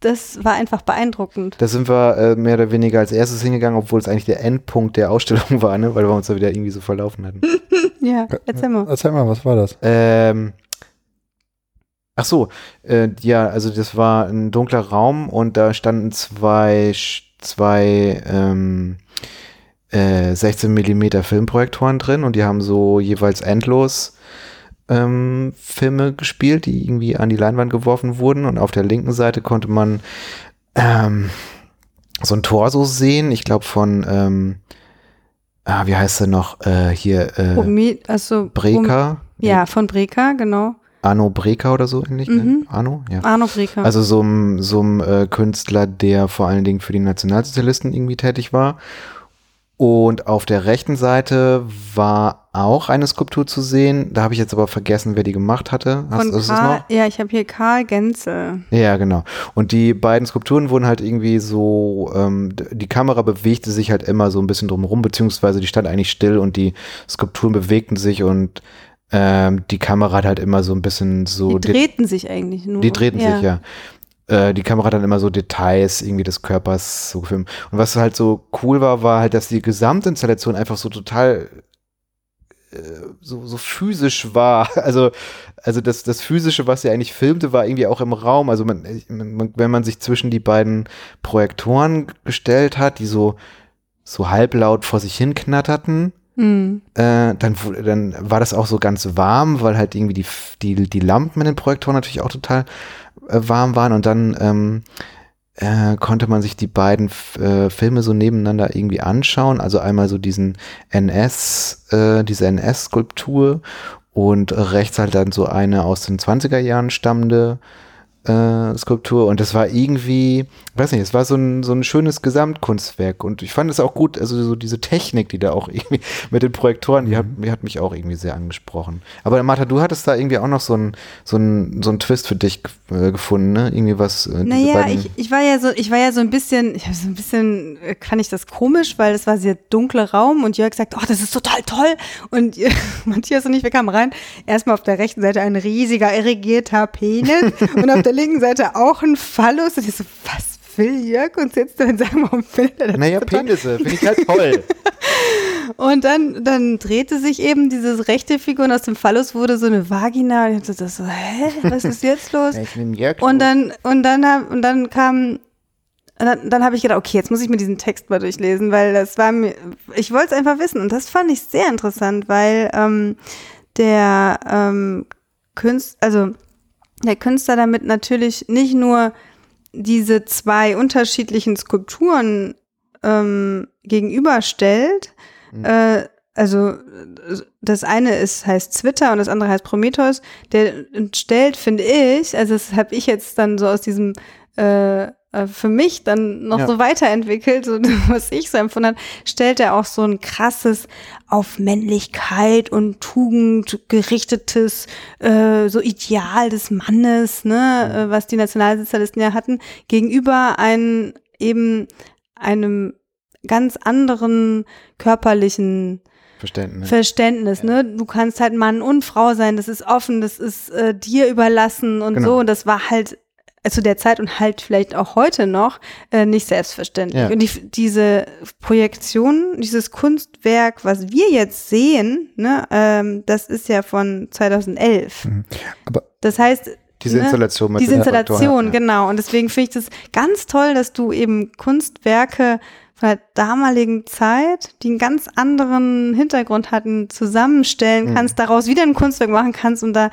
das war einfach beeindruckend.
da sind wir äh, mehr oder weniger als erstes hingegangen, obwohl es eigentlich der Endpunkt der Ausstellung war, ne? weil wir uns da wieder irgendwie so verlaufen hatten.
Ja, erzähl mal.
Erzähl mal, was war das?
Ähm, ach so, äh, ja, also das war ein dunkler Raum und da standen zwei, zwei ähm, äh, 16 Millimeter Filmprojektoren drin und die haben so jeweils endlos ähm, Filme gespielt, die irgendwie an die Leinwand geworfen wurden und auf der linken Seite konnte man ähm, so ein Torso sehen, ich glaube von ähm, ah, wie heißt er noch äh, hier äh,
Omi, also
Breker.
Om- ja, von Breker, genau.
Arno Breker oder so ähnlich.
Mhm.
Ne? Arno, ja.
Arno Breker.
Also so ein so ein, äh, Künstler, der vor allen Dingen für die Nationalsozialisten irgendwie tätig war. Und auf der rechten Seite war auch eine Skulptur zu sehen. Da habe ich jetzt aber vergessen, wer die gemacht hatte. Hast,
Von
hast du es
Karl,
noch?
ja, ich habe hier Karl Genzel.
Ja, genau. Und die beiden Skulpturen wurden halt irgendwie so, ähm, die Kamera bewegte sich halt immer so ein bisschen drumherum, beziehungsweise die stand eigentlich still und die Skulpturen bewegten sich und ähm, die Kamera hat halt immer so ein bisschen so.
Die drehten sich eigentlich nur.
Die drehten sich, ja. Äh, die Kamera dann immer so Details irgendwie des Körpers so gefilmt. Und was halt so cool war, war halt, dass die Gesamtinstallation einfach so total äh, so, so physisch war. Also, also das, das Physische, was er eigentlich filmte, war irgendwie auch im Raum. Also man, man, wenn man sich zwischen die beiden Projektoren gestellt hat, die so, so halblaut vor sich hin knatterten,
Hm.
äh, dann, dann war das auch so ganz warm, weil halt irgendwie die, die, die Lampen in den Projektoren natürlich auch total warm waren und dann ähm, äh, konnte man sich die beiden F äh, Filme so nebeneinander irgendwie anschauen. Also einmal so diesen NS, äh, diese NS-Skulptur und rechts halt dann so eine aus den 20er Jahren stammende äh, Skulptur und das war irgendwie, weiß nicht, es war so ein, so ein schönes Gesamtkunstwerk und ich fand es auch gut, also so diese Technik, die da auch irgendwie mit den Projektoren, die hat, die hat mich auch irgendwie sehr angesprochen. Aber Martha, du hattest da irgendwie auch noch so ein, so ein, so ein Twist für dich äh, gefunden, ne? Irgendwie was. Äh,
Naja, ich, ich war ja so, ich war ja so ein bisschen, ich habe so ein bisschen, fand ich das komisch, weil es war sehr dunkler Raum und Jörg sagt, oh, das ist total toll. Und Matthias und ich, wir kamen rein, erstmal auf der rechten Seite ein riesiger irrigierter Penis und auf der linken Seite auch ein Phallus. Und ich so, was will Jörg uns jetzt denn sagen, warum findet er das
Naja,
so?
Penisse, finde ich halt toll.
Und dann, dann drehte sich eben diese rechte Figur und aus dem Phallus wurde so eine Vagina. Und ich dachte so, hä, was ist jetzt los?
Ich bin Jörg,
Und dann, und dann, und dann kam, und dann, dann habe ich gedacht, okay, jetzt muss ich mir diesen Text mal durchlesen, weil das war mir, ich wollte es einfach wissen. Und das fand ich sehr interessant, weil ähm, der ähm, Künstler, also der Künstler damit natürlich nicht nur diese zwei unterschiedlichen Skulpturen ähm, gegenüberstellt,
Mhm.
äh, also das eine ist heißt Twitter und das andere heißt Prometheus. Der stellt, finde ich, also das habe ich jetzt dann so aus diesem äh, äh, für mich dann noch
Ja.
so weiterentwickelt, so was ich so empfunden habe, stellt er auch so ein krasses auf Männlichkeit und Tugend gerichtetes äh, so Ideal des Mannes, ne, äh, was die Nationalsozialisten ja hatten, gegenüber ein eben einem ganz anderen körperlichen
Verständnis.
Verständnis, ne? Du kannst halt Mann und Frau sein, das ist offen, das ist äh, dir überlassen und
Genau.
so. Und das war halt zu der Zeit und halt vielleicht auch heute noch äh, nicht selbstverständlich.
Ja.
Und die, diese Projektion, dieses Kunstwerk, was wir jetzt sehen, ne, ähm, das ist ja von 2011.
Aber
Das heißt,
Diese
ne,
Installation mit
diese Installation,
Faktoren, ja.
genau. Und deswegen finde ich das ganz toll, dass du eben Kunstwerke von der damaligen Zeit, die einen ganz anderen Hintergrund hatten, zusammenstellen
Mhm.
kannst, daraus wieder ein Kunstwerk machen kannst und da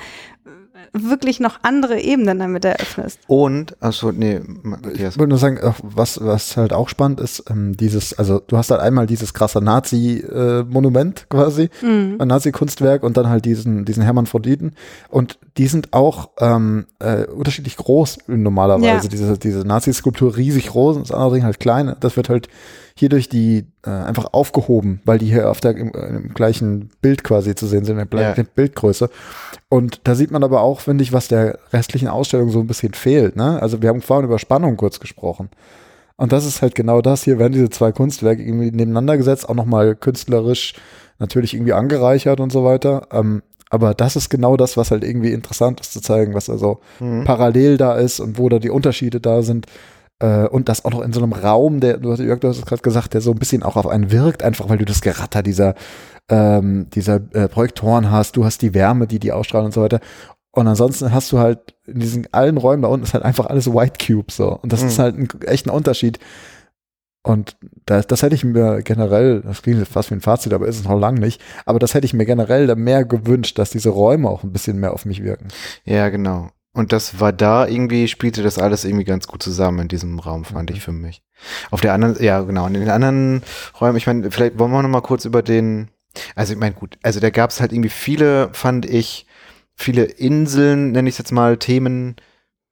wirklich noch andere Ebenen damit eröffnest.
Und, achso, nee, Matthias.
Ich wollte nur sagen, was, was halt auch spannend ist, ähm, dieses, also du hast halt einmal dieses krasse Nazi-Monument quasi,
Mhm.
ein Nazi-Kunstwerk und dann halt diesen, diesen Hermann von Dieten. Und die sind auch ähm, äh, unterschiedlich groß normalerweise.
Ja.
Diese, diese Nazi-Skulptur riesig groß und das andere Ding halt klein. Das wird halt hier durch die äh, einfach aufgehoben, weil die hier auf der im, im gleichen Bild quasi zu sehen sind, in der
Ja.
gleichen Bildgröße. Und da sieht man aber auch, finde ich, was der restlichen Ausstellung so ein bisschen fehlt. Ne? Also wir haben vorhin über Spannung kurz gesprochen. Und das ist halt genau das. Hier werden diese zwei Kunstwerke irgendwie nebeneinander gesetzt, auch nochmal künstlerisch natürlich irgendwie angereichert und so weiter. Ähm, aber das ist genau das, was halt irgendwie interessant ist zu zeigen, was also
Mhm.
parallel da ist und wo da die Unterschiede da sind. Äh, und das auch noch in so einem Raum, der, du hast, Jörg, du hast es gerade gesagt, der so ein bisschen auch auf einen wirkt, einfach weil du das Geratter dieser, ähm, dieser äh, Projektoren hast, du hast die Wärme, die die ausstrahlen und so weiter. Und ansonsten hast du halt in diesen allen Räumen da unten ist halt einfach alles White Cube so. Und das
Mhm.
ist halt ein, echt ein Unterschied. Und das, das hätte ich mir generell, das klingt fast wie ein Fazit, aber ist es noch lang nicht, aber das hätte ich mir generell da mehr gewünscht, dass diese Räume auch ein bisschen mehr auf mich wirken.
Ja, genau. Und das war da irgendwie, spielte das alles irgendwie ganz gut zusammen in diesem Raum, fand
Mhm.
ich für mich. Auf der anderen, ja, genau, in den anderen Räumen, ich meine, vielleicht wollen wir noch mal kurz über den, also ich meine, gut, also da gab es halt irgendwie viele, fand ich, viele Inseln, nenne ich es jetzt mal, Themen,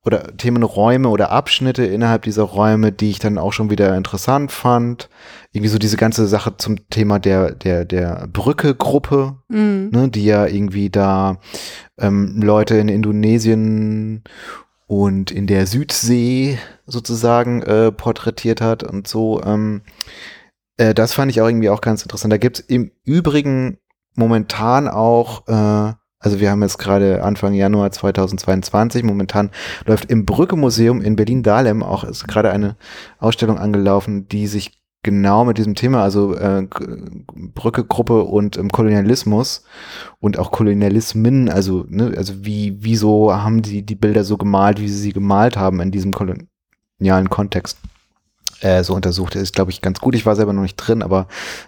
oder Themenräume oder Abschnitte innerhalb dieser Räume, die ich dann auch schon wieder interessant fand. Irgendwie so diese ganze Sache zum Thema der, der, der Brücke-Gruppe,
Mhm.
ne, die ja irgendwie da ähm, Leute in Indonesien und in der Südsee sozusagen äh, porträtiert hat und so. Ähm, äh, das fand ich auch irgendwie auch ganz interessant. Da gibt's im Übrigen momentan auch, äh, also wir haben jetzt gerade Anfang Januar 2022, momentan läuft im Brücke-Museum in Berlin-Dahlem auch ist gerade eine Ausstellung angelaufen, die sich genau mit diesem Thema, also äh, G- Brücke-Gruppe und ähm, Kolonialismus und auch Kolonialismen, also ne, also wie wieso haben die die Bilder so gemalt, wie sie sie gemalt haben in diesem kolonialen Kontext äh, so untersucht. Ist, glaube ich, ganz gut. Ich war selber noch nicht drin, aber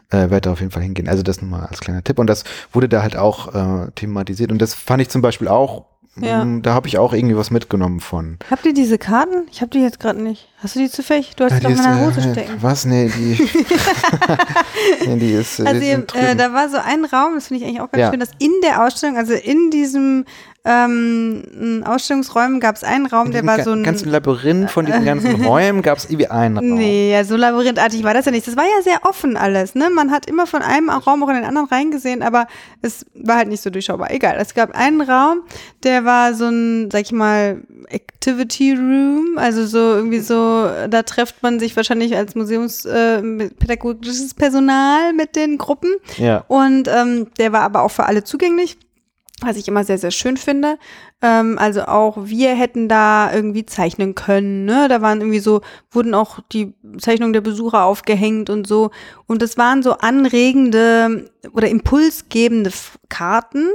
äh, werde da auf jeden Fall hingehen. Also das nochmal als kleiner Tipp. Und das wurde da halt auch äh, thematisiert. Und das fand ich zum Beispiel auch,
Ja.
mh, da habe ich auch irgendwie was mitgenommen von.
Habt ihr diese Karten? Ich habe die jetzt gerade nicht. Hast du die zufällig? Du hast
Ja,
die doch in
ist,
deiner Hose
äh,
stecken.
Was? Nee, die, nee, die ist, äh,
Also
die
ihr, äh, da war so ein Raum, das finde ich eigentlich auch ganz
Ja.
schön, dass in der Ausstellung, also in diesem ähm, Ausstellungsräumen gab es einen Raum, der war so ein
ganzen Labyrinth von diesen ganzen Räumen gab es irgendwie einen Raum.
Nee, ja, so labyrinthartig war das ja nicht. Das war ja sehr offen alles, ne? Man hat immer von einem Raum auch in den anderen reingesehen, aber es war halt nicht so durchschaubar. Egal, es gab einen Raum, der war so ein, sag ich mal, Activity Room, also so irgendwie so, da trifft man sich wahrscheinlich als Museumspädagogisches äh, Personal mit den Gruppen.
Ja.
Und ähm, der war aber auch für alle zugänglich, was ich immer sehr, sehr schön finde. Ähm, also auch wir hätten da irgendwie zeichnen können. Ne? Da waren irgendwie so, wurden auch die Zeichnungen der Besucher aufgehängt und so. Und das waren so anregende oder impulsgebende Karten,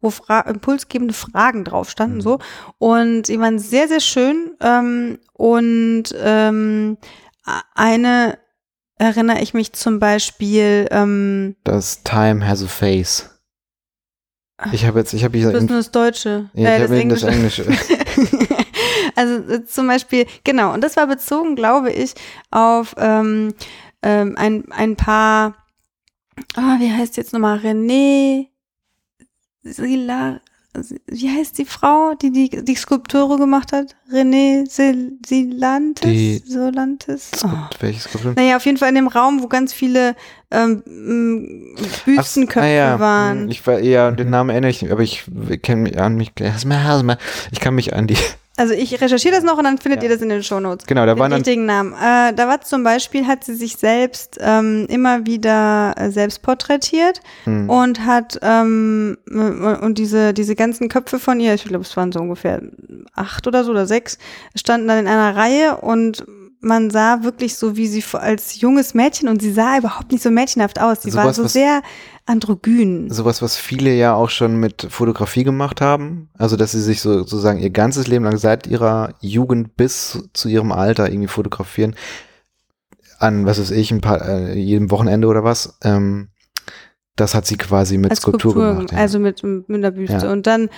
wo Fra impulsgebende Fragen drauf standen so. Und die waren sehr, sehr schön. Ähm, und ähm, eine erinnere ich mich zum Beispiel, ähm,
Das Time has a face. Ich habe jetzt, ich habe hier
Das ist nur das Deutsche.
ja,
äh,
ich habe das Englische.
also äh, zum Beispiel, genau, und das war bezogen, glaube ich, auf ähm, ähm, ein, ein paar, ah, wie heißt jetzt nochmal, René Sila, wie heißt die Frau, die die, die Skulpture gemacht hat? René Sil Silantes?
Die-
Solantes? Oh.
Welches Problem?
Naja, auf jeden Fall in dem Raum, wo ganz viele ähm, Büstenköpfe
Ah, ja.
waren.
Ich war eher, den Namen erinnere ich nicht, aber ich kenne mich an mich. Ich kann mich an die.
Also ich recherchiere das noch und dann findet
Ja.
ihr das in den Shownotes.
Genau, da waren
richtigen Namen. Äh, da war zum Beispiel, hat sie sich selbst ähm, immer wieder äh, selbst porträtiert
Hm.
und hat ähm, äh, und diese diese ganzen Köpfe von ihr, ich glaube, es waren so ungefähr acht oder so oder sechs, standen dann in einer Reihe und man sah wirklich so, wie sie als junges Mädchen und sie sah überhaupt nicht so mädchenhaft aus. Sie war
Sowas,
so
was-
sehr androgyn.
Sowas, was viele ja auch schon mit Fotografie gemacht haben. Also, dass sie sich so, sozusagen ihr ganzes Leben lang seit ihrer Jugend bis zu ihrem Alter irgendwie fotografieren. An, was weiß ich, ein paar, äh, jedem Wochenende oder was. Ähm, das hat sie quasi mit
als
Skulptur, gemacht. Ja.
also mit, mit der Büste.
Ja.
Und dann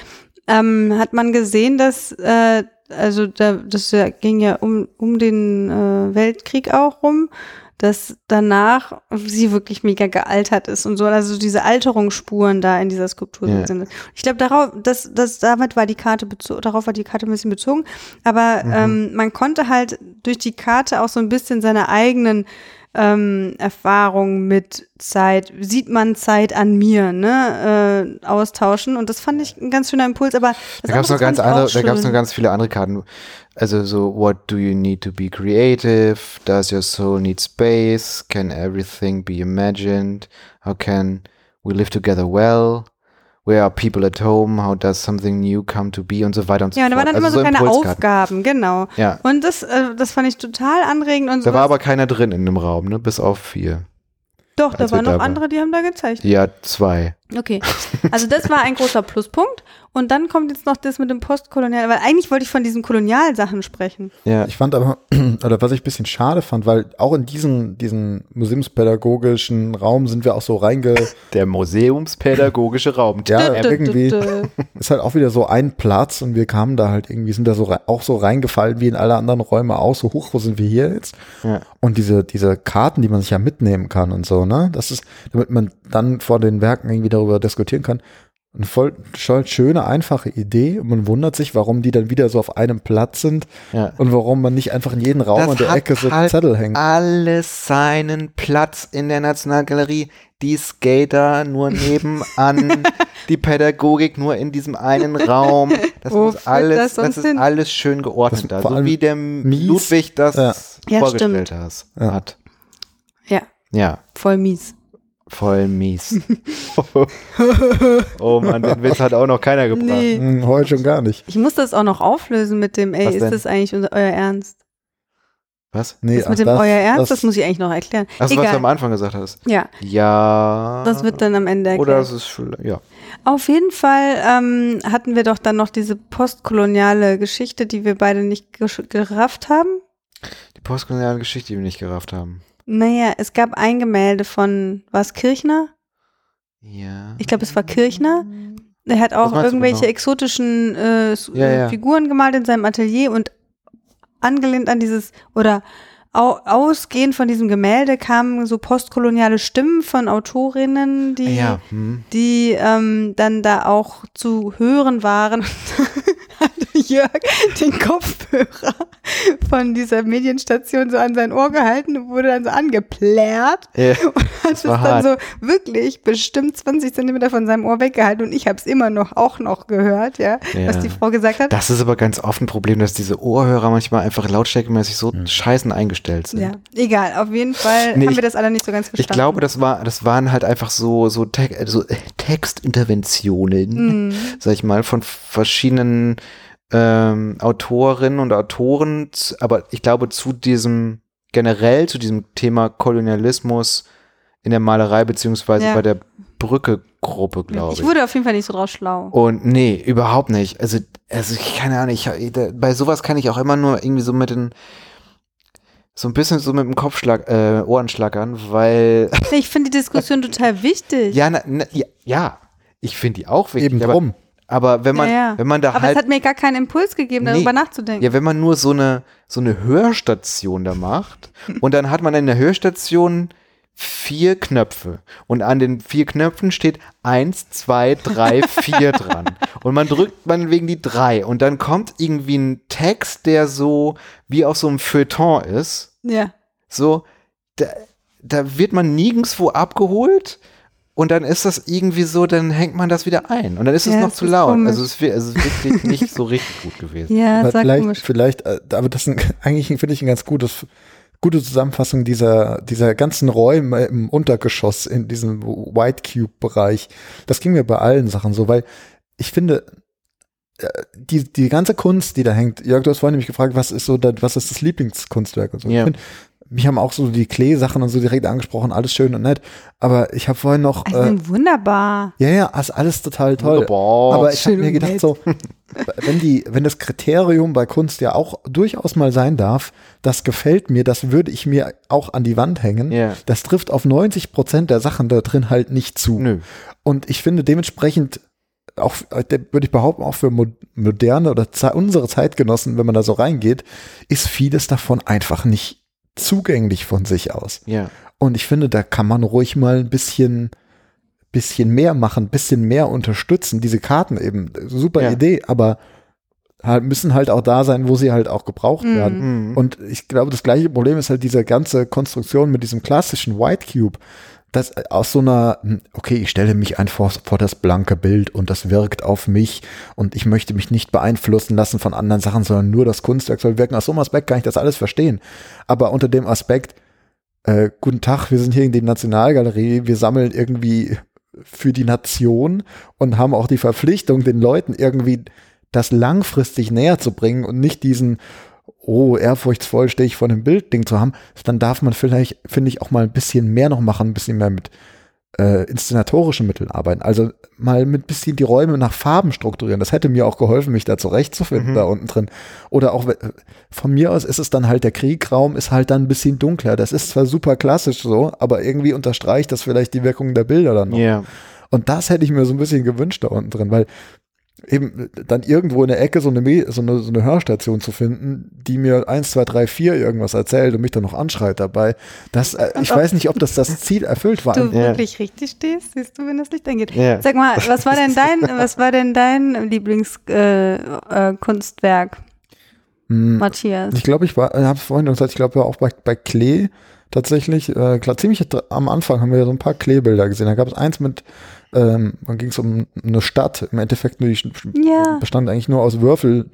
ähm, hat man gesehen, dass äh, also da, das ging ja um, um den äh, Weltkrieg auch rum, dass danach sie wirklich mega gealtert ist und so, also diese Alterungsspuren da in dieser Skulptur
Ja.
sind. Ich glaube, darauf, das, das, damit war die Karte bezogen, darauf war die Karte ein bisschen bezogen, aber
Mhm.
ähm, man konnte halt durch die Karte auch so ein bisschen seine eigenen ähm, Erfahrungen mit Zeit, sieht man Zeit an mir, ne, äh, austauschen und das fand ich ein ganz schöner Impuls, aber das
Da gab es noch ganz andere, da gab es noch ganz viele andere Karten. Also so, what do you need to be creative? Does your soul need space? Can everything be imagined? How can we live together well? Where are people at home? How does something new come to be? Und so weiter und so
Ja, und da
fort.
waren dann
also
immer so kleine
Impulskarten.
Aufgaben, genau.
Ja,
Und das, äh, das fand ich total anregend und
da war
sowas-
aber keiner drin in dem Raum, ne? Bis auf vier.
Doch, da waren
da
noch
waren.
andere, die haben da gezeigt.
Ja, zwei.
Okay. Also das war ein großer Pluspunkt. Und dann kommt jetzt noch das mit dem Postkolonial, weil eigentlich wollte ich von diesen Kolonialsachen sprechen.
Ja,
Ich fand aber, oder was ich ein bisschen schade fand, weil auch in diesen, diesen museumspädagogischen Raum sind wir auch so reinge,
der museumspädagogische Raum.
ja, irgendwie ist halt auch wieder so ein Platz und wir kamen da halt irgendwie, sind da so auch so reingefallen wie in alle anderen Räume auch, so hoch, wo sind wir hier jetzt?
Ja.
Und diese, diese Karten, die man sich ja mitnehmen kann und so, ne? Das ist, damit man dann vor den Werken irgendwie darüber diskutieren kann. Eine voll, voll schöne, einfache Idee. Und man wundert sich, warum die dann wieder so auf einem Platz sind
Ja.
und warum man nicht einfach in jedem Raum
Das
an der
hat
Ecke so
halt
Zettel hängt.
alles seinen Platz in der Nationalgalerie. Die Skater nur nebenan, die Pädagogik nur in diesem einen Raum. Das muss alles,
das
das, ist
hin?
alles schön geordnet da. So wie der
mies.
Ludwig das
Ja.
Vorgestellt
Ja.
hat.
Ja,
Ja,
voll mies.
Voll mies. oh Mann, den Witz hat auch noch keiner gebracht.
Nee.
Hm, heute schon gar nicht.
Ich muss das auch noch auflösen mit dem, ey,
Was
ist
denn?
das eigentlich euer Ernst?
Was?
Nee,
das mit
ach,
dem euer Ernst, das, muss ich eigentlich noch erklären.
Achso, was du am. Anfang gesagt hast.
Ja,
Ja.
das wird dann am Ende erklärt.
Oder es ist vielleicht, ja.
Auf jeden Fall ähm, hatten wir doch dann noch diese postkoloniale Geschichte, die wir beide nicht gerafft haben.
Die postkoloniale Geschichte, die wir nicht gerafft haben.
Naja, es gab ein Gemälde von, war es Kirchner?
Ja.
Ich glaube, es war Kirchner. Er hat auch irgendwelche
genau?
exotischen äh,
Ja,
äh,
ja.
Figuren gemalt in seinem Atelier und angelehnt an dieses oder au, ausgehend von diesem Gemälde kamen so postkoloniale Stimmen von Autorinnen, die,
Ja. Hm.
die ähm, dann da auch zu hören waren. Jörg den Kopfhörer von dieser Medienstation so an sein Ohr gehalten und wurde dann so angeplärt
Ja.
und hat es dann
hart.
so wirklich bestimmt 20 Zentimeter von seinem Ohr weggehalten und ich habe es immer noch auch noch gehört, ja,
Ja.
was die Frau gesagt hat.
Das ist aber ganz oft ein Problem, dass diese Ohrhörer manchmal einfach lautstärkemäßig so scheißen eingestellt sind.
ja, egal, auf jeden Fall
Nee,
haben
ich-
wir das alle nicht so ganz verstanden.
Ich glaube, das war, das waren halt einfach so, so, Te so äh, Textinterventionen,
Mhm.
sag ich mal, von verschiedenen ähm, Autorinnen und Autoren, aber ich glaube zu diesem, generell zu diesem Thema Kolonialismus in der Malerei, beziehungsweise
Ja.
bei der Brücke-Gruppe, glaube ich.
ich wurde auf jeden Fall nicht so draus schlau.
Und nee, überhaupt nicht. Also, also ich keine Ahnung, ich, da, bei sowas kann ich auch immer nur irgendwie so mit den, so ein bisschen so mit dem Kopfschlag, äh, Ohren schlackern, weil,
Ich finde die Diskussion total wichtig.
ja, na, na, ja, ja, ich finde die auch wichtig.
Eben
aber,
drum.
Aber wenn man,
Ja, ja.
wenn man da
Aber
halt,
es hat mir gar keinen Impuls gegeben,
Nee.
darüber nachzudenken.
ja, wenn man nur so eine, so eine Hörstation da macht und dann hat man in der Hörstation vier Knöpfe und an den vier Knöpfen steht eins, zwei, drei, vier dran und man drückt man wegen die drei und dann kommt irgendwie ein Text, der so wie auf so einem Feuilleton ist,
Ja.
so da, da wird man nirgendwo abgeholt und dann ist das irgendwie so, dann hängt man das wieder ein und dann ist es
Ja,
noch
es
zu
ist
laut.
komisch.
Also es, also es ist wirklich nicht so richtig gut gewesen.
Ja,
Aber
sag
vielleicht,
komisch.
vielleicht, äh, aber das ist ein, eigentlich finde ich ein ganz gutes, gute Zusammenfassung dieser, dieser ganzen Räume im Untergeschoss in diesem White Cube Bereich. Das ging mir bei allen Sachen so, weil ich finde, äh, die, die ganze Kunst, die da hängt, Jörg, du hast vorhin nämlich gefragt, was ist so, was ist das Lieblingskunstwerk und so.
Ja.
Ich find, mich haben auch so die Klee-Sachen und so direkt angesprochen, alles schön und nett. Aber ich habe vorhin noch,
Ich
äh,
bin wunderbar.
ja, ja, ist alles total toll.
Wunderbar.
Aber ich habe mir gedacht,
nett.
so, wenn die, wenn das Kriterium bei Kunst ja auch durchaus mal sein darf, das gefällt mir, das würde ich mir auch an die Wand hängen.
Ja.
Das trifft auf 90 Prozent der Sachen da drin halt nicht zu.
Nö.
Und ich finde dementsprechend auch, äh, würde ich behaupten, auch für mo moderne oder unsere Zeitgenossen, wenn man da so reingeht, ist vieles davon einfach nicht zugänglich von sich aus.
Ja.
Und ich finde, da kann man ruhig mal ein bisschen, bisschen mehr machen, ein bisschen mehr unterstützen. Diese Karten eben, super
Ja.
Idee, aber halt müssen halt auch da sein, wo sie halt auch gebraucht
Mhm.
werden.
Mhm.
Und ich glaube, das gleiche Problem ist halt diese ganze Konstruktion mit diesem klassischen White Cube. Das aus so einer, hm, okay, ich stelle mich einfach vor das blanke Bild und das wirkt auf mich und ich möchte mich nicht beeinflussen lassen von anderen Sachen, sondern nur das Kunstwerk soll wirken. Aus so einem Aspekt kann ich das alles verstehen. Aber unter dem Aspekt, äh, guten Tag, wir sind hier in der Nationalgalerie, wir sammeln irgendwie für die Nation und haben auch die Verpflichtung, den Leuten irgendwie das langfristig näher zu bringen und nicht diesen, oh, ehrfurchtsvoll stehe ich vor dem Bildding zu haben, dann darf man vielleicht, finde ich, auch mal ein bisschen mehr noch machen, ein bisschen mehr mit äh, inszenatorischen Mitteln arbeiten. Also mal mit bisschen die Räume nach Farben strukturieren. Das hätte mir auch geholfen, mich da zurechtzufinden,
Mhm.
da unten drin. Oder auch, von mir aus ist es dann halt, der Kriegraum ist halt dann ein bisschen dunkler. Das ist zwar super klassisch so, aber irgendwie unterstreicht das vielleicht die Wirkung der Bilder dann noch.
Ja.
Und das hätte ich mir so ein bisschen gewünscht da unten drin, weil eben dann irgendwo in der Ecke so eine, Me- so, eine, so eine Hörstation zu finden, die mir 1, 2, 3, 4 irgendwas erzählt und mich dann noch anschreit dabei. Das, äh, ich weiß nicht, ob das das Ziel erfüllt war.
du
Ja.
wirklich richtig stehst, siehst du, wenn das Licht angeht.
Ja.
Sag mal, was war denn dein, was war denn dein Lieblingskunstwerk, äh, Kunstwerk,
Hm,
Matthias?
Ich glaube, ich war, habe es vorhin gesagt, ich glaube ja auch bei, bei Klee tatsächlich, äh, klar, ziemlich am Anfang haben wir ja so ein paar Kleebilder gesehen. Da gab es eins mit, ähm, dann ging es um eine Stadt, im Endeffekt nur die
Ja.
bestand eigentlich nur aus Würfel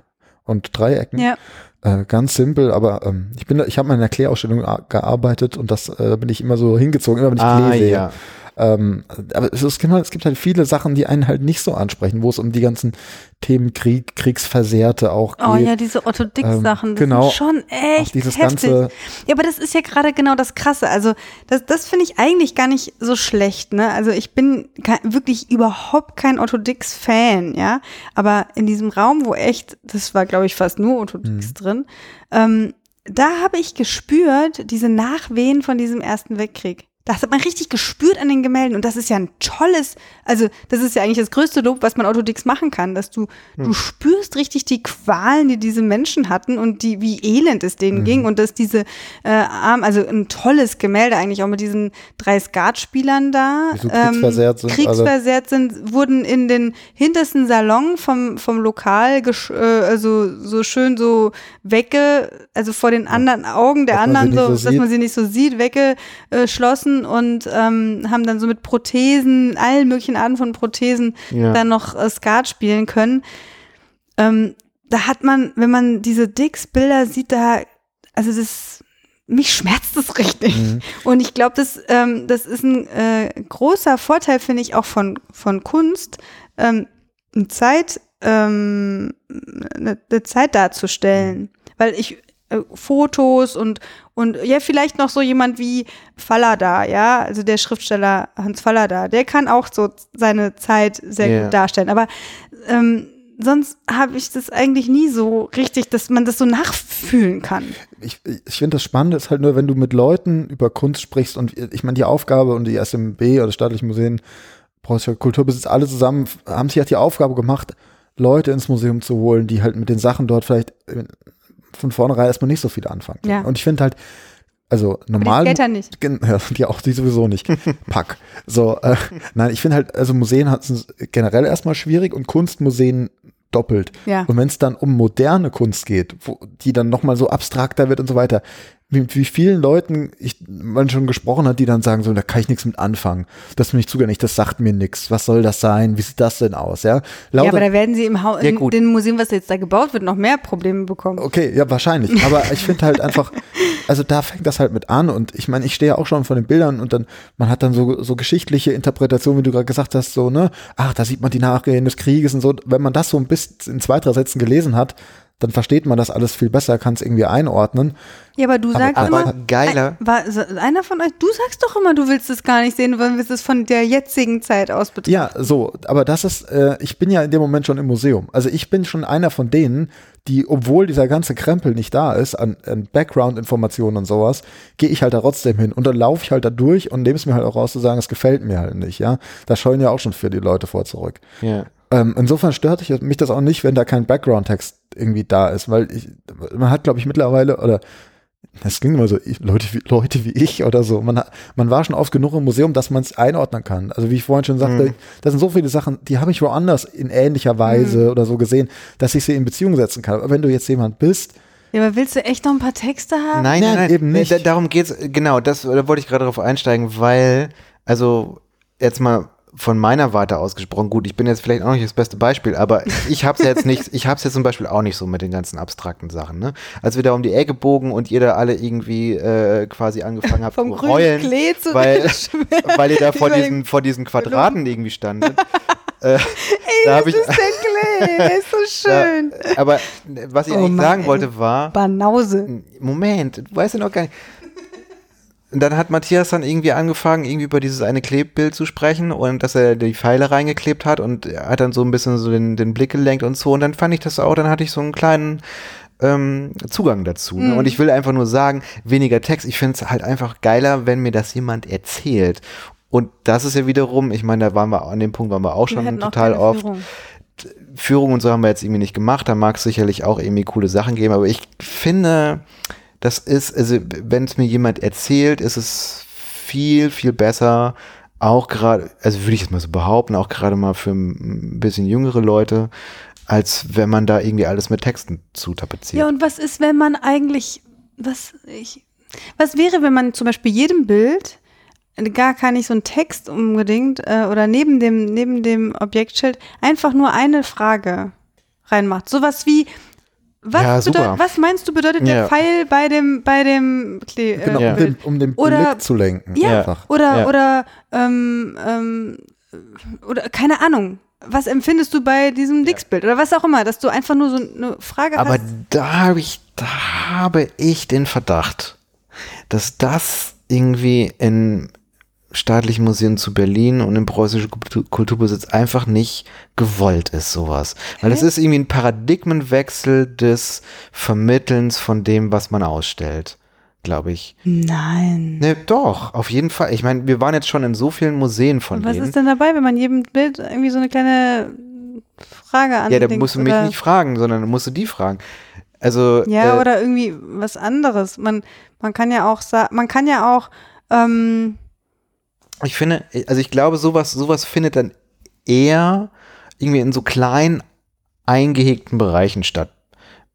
und Dreiecken.
Ja.
Äh, ganz simpel, aber ähm, ich bin, da- ich habe mal in einer Klee-Ausstellung a- gearbeitet und das äh, bin ich immer so hingezogen, immer wenn ich
Ah,
Klee sehe.
ja.
Ähm, aber es, ist, es gibt halt viele Sachen, die einen halt nicht so ansprechen, wo es um die ganzen Themen Krieg, Kriegsversehrte auch geht.
Oh ja, diese Otto-Dix-Sachen,
Ähm,
das
genau.
sind schon echt
dieses
heftig.
ganze,
Ja, aber das ist ja gerade genau das Krasse. Also das, das finde ich eigentlich gar nicht so schlecht. Ne? Also ich bin wirklich überhaupt kein Otto Dix-Fan, ja. Aber in diesem Raum, wo echt, das war glaube ich fast nur Otto Dix drin, ähm, da habe ich gespürt diese Nachwehen von diesem Ersten Weltkrieg. Das hat man richtig gespürt an den Gemälden und das ist ja ein tolles, also das ist ja eigentlich das größte Lob, was man Otto Dix machen kann, dass du, du spürst richtig die Qualen, die diese Menschen hatten und die, wie elend es denen ging und dass diese äh, arm, also ein tolles Gemälde eigentlich auch mit diesen drei Skatspielern da,
so kriegsversehrt sind,
kriegsversehrt sind, wurden in den hintersten Salon vom, vom Lokal, äh, also so schön so wegge, also vor den anderen Augen der
Dass
anderen, so, dass man sie nicht so sieht, weggeschlossen und ähm, haben dann so mit Prothesen, allen möglichen Arten von Prothesen
Ja.
dann noch äh, Skat spielen können. Ähm, da hat man, wenn man diese Dix-Bilder sieht, da, also das, mich schmerzt das richtig.
Mhm.
Und ich glaube, das, ähm, das ist ein äh, großer Vorteil, finde ich, auch von, von Kunst, ähm, eine Zeit, ähm, eine, eine Zeit darzustellen. Weil ich äh, Fotos und, und ja, vielleicht noch so jemand wie Fallada, ja, also der Schriftsteller Hans Fallada, der kann auch so seine Zeit sehr
Ja.
gut darstellen. Aber ähm, sonst habe ich das eigentlich nie so richtig, dass man das so nachfühlen kann.
ich, ich finde das Spannende ist halt nur, wenn du mit Leuten über Kunst sprichst und ich meine, die Aufgabe und die SMB oder staatlichen Museen, Preußischer Kulturbesitz, alle zusammen haben sich halt die Aufgabe gemacht, Leute ins Museum zu holen, die halt mit den Sachen dort vielleicht äh, von vornherein erstmal nicht so viel anfangen. können.
Ja.
Und ich finde halt, also normal.
Die Skater nicht.
Ja, die auch, die sowieso nicht. Pack. So, äh, nein, ich finde halt, also Museen hat es generell erstmal schwierig und Kunstmuseen doppelt.
Ja.
Und wenn es dann um moderne Kunst geht, wo, die dann nochmal so abstrakter wird und so weiter, wie, wie vielen Leuten ich, man schon gesprochen hat, die dann sagen so, da kann ich nichts mit anfangen. Das ist mir nicht zugänglich, das sagt mir nichts. Was soll das sein? Wie sieht das denn aus? Ja,
Ja,
Lauter-
aber da werden sie im Haus,
Ja,
in dem Museum, was jetzt da gebaut wird, noch mehr Probleme bekommen.
Okay, ja, wahrscheinlich. Aber ich finde halt einfach, also da fängt das halt mit an und ich meine, ich stehe ja auch schon von den Bildern und dann, man hat dann so, so geschichtliche Interpretationen, wie du gerade gesagt hast, so, ne, ach, da sieht man die Nachgehen des Krieges und so. Wenn man das so ein bisschen in zwei, drei Sätzen gelesen hat, dann versteht man das alles viel besser, kann es irgendwie einordnen.
Ja, aber du
Aber-
sagst
aber
immer,
geiler-
Ein, war, einer von euch, du sagst doch immer, du willst es gar nicht sehen, weil wir es von der jetzigen Zeit aus betrachten.
Ja, so, aber das ist, äh, ich bin ja in dem Moment schon im Museum. Also ich bin schon einer von denen, die, obwohl dieser ganze Krempel nicht da ist, an, an Background-Informationen und sowas, gehe ich halt da trotzdem hin und dann laufe ich halt da durch und nehme es mir halt auch raus zu sagen, es gefällt mir halt nicht, ja. Da scheuen ja auch schon für die Leute vor zurück.
Ja.
Ähm, insofern stört ich, mich das auch nicht, wenn da kein Background-Text irgendwie da ist, weil ich, man hat, glaube ich, mittlerweile, oder das klingt immer so, ich, Leute, wie, Leute wie ich oder so, man, hat, man war schon oft genug im Museum, dass man es einordnen kann. Also wie ich vorhin schon sagte,
Mhm.
das sind so viele Sachen, die habe ich woanders in ähnlicher Weise oder so gesehen, dass ich sie in Beziehung setzen kann. Aber wenn du jetzt jemand bist,
Ja, aber willst du echt noch ein paar Texte haben?
Nein,
Nein,
nein,
eben nicht.
Da, darum geht's, genau, das, da wollte ich gerade drauf einsteigen, weil, also, jetzt mal von meiner Warte ausgesprochen, gut, ich bin jetzt vielleicht auch nicht das beste Beispiel, aber ich hab's jetzt nicht, ich hab's jetzt zum Beispiel auch nicht so mit den ganzen abstrakten Sachen, ne? Als wir da um die Ecke bogen und ihr da alle irgendwie äh, quasi angekommen habt
Vom
zu heulen,
Klee zu
weil, weil ihr da vor diesen, vor diesen Quadraten irgendwie standet. äh, da hab ich,
Das ist der Klee, der ist so schön.
da, aber was ich
Oh
eigentlich
Mann,
sagen
ey.
wollte war,
Banause.
Moment, du weißt ja noch gar nicht. Und dann hat Matthias dann irgendwie angefangen, irgendwie über dieses eine Klebbild zu sprechen und dass er die Pfeile reingeklebt hat und er hat dann so ein bisschen so den, den Blick gelenkt und so. Und dann fand ich das auch, dann hatte ich so einen kleinen ähm, Zugang dazu. Ne? Und ich will einfach nur sagen, weniger Text. Ich finde es halt einfach geiler, wenn mir das jemand erzählt. Und das ist ja wiederum, ich meine, da waren wir an dem Punkt waren wir auch
Wir
schon
auch
total
keine
oft
Führung.
Führung und so haben wir jetzt irgendwie nicht gemacht. Da mag es sicherlich auch irgendwie coole Sachen geben, aber ich finde, das ist, also wenn es mir jemand erzählt, ist es viel, viel besser, auch gerade, also würde ich jetzt mal so behaupten, auch gerade mal für ein bisschen jüngere Leute, als wenn man da irgendwie alles mit Texten zutapeziert.
Ja, und was ist, wenn man eigentlich, was ich, was wäre, wenn man zum Beispiel jedem Bild gar gar nicht so ein Text unbedingt äh, oder neben dem neben dem Objektschild einfach nur eine Frage reinmacht. Sowas wie was,
Ja,
bedeutet, was meinst du bedeutet
Ja.
der Pfeil bei dem bei dem Kle äh,
Genau, um, den, um den
Oder-
Blick zu lenken.
Ja,
Einfach.
oder oder ähm, ähm, oder keine Ahnung. Was empfindest du bei diesem Dixbild oder was auch immer, dass du einfach nur so eine Frage
Aber
hast?
da habe ich, da habe ich den Verdacht, dass das irgendwie in staatlichen Museen zu Berlin und im preußischen Kultur- Kulturbesitz einfach nicht gewollt ist, sowas. Weil das ist irgendwie ein Paradigmenwechsel des Vermittelns von dem, was man ausstellt, glaube ich.
Nein.
Ne, doch, auf jeden Fall. Ich meine, wir waren jetzt schon in so vielen Museen von
Und was
denen.
ist denn dabei, wenn man jedem Bild irgendwie so eine kleine Frage
ja,
anlegt?
da musst du mich
oder,
nicht fragen, sondern musst du die fragen. Also,
Ja,
äh,
oder irgendwie was anderes. Man, man kann ja auch sagen, man kann ja auch, ähm,
Ich finde, also ich glaube, sowas, sowas findet dann eher irgendwie in so kleinen eingehegten Bereichen statt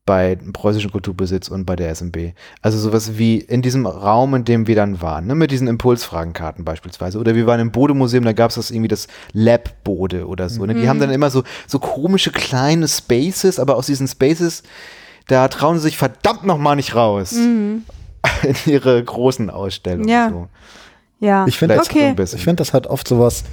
bei preußischen Kulturbesitz und bei der SMB. Also sowas wie in diesem Raum, in dem wir dann waren, ne, mit diesen Impulsfragenkarten beispielsweise. Oder wir waren im Bode-Museum, da gab es das irgendwie das Lab-Bode oder so. Ne? Die haben dann immer so, so komische kleine Spaces, aber aus diesen Spaces, da trauen sie sich verdammt nochmal nicht raus in ihre großen Ausstellungen.
Ja.
So.
Ja.
Ich finde
Okay.
ich find, das hat oft sowas,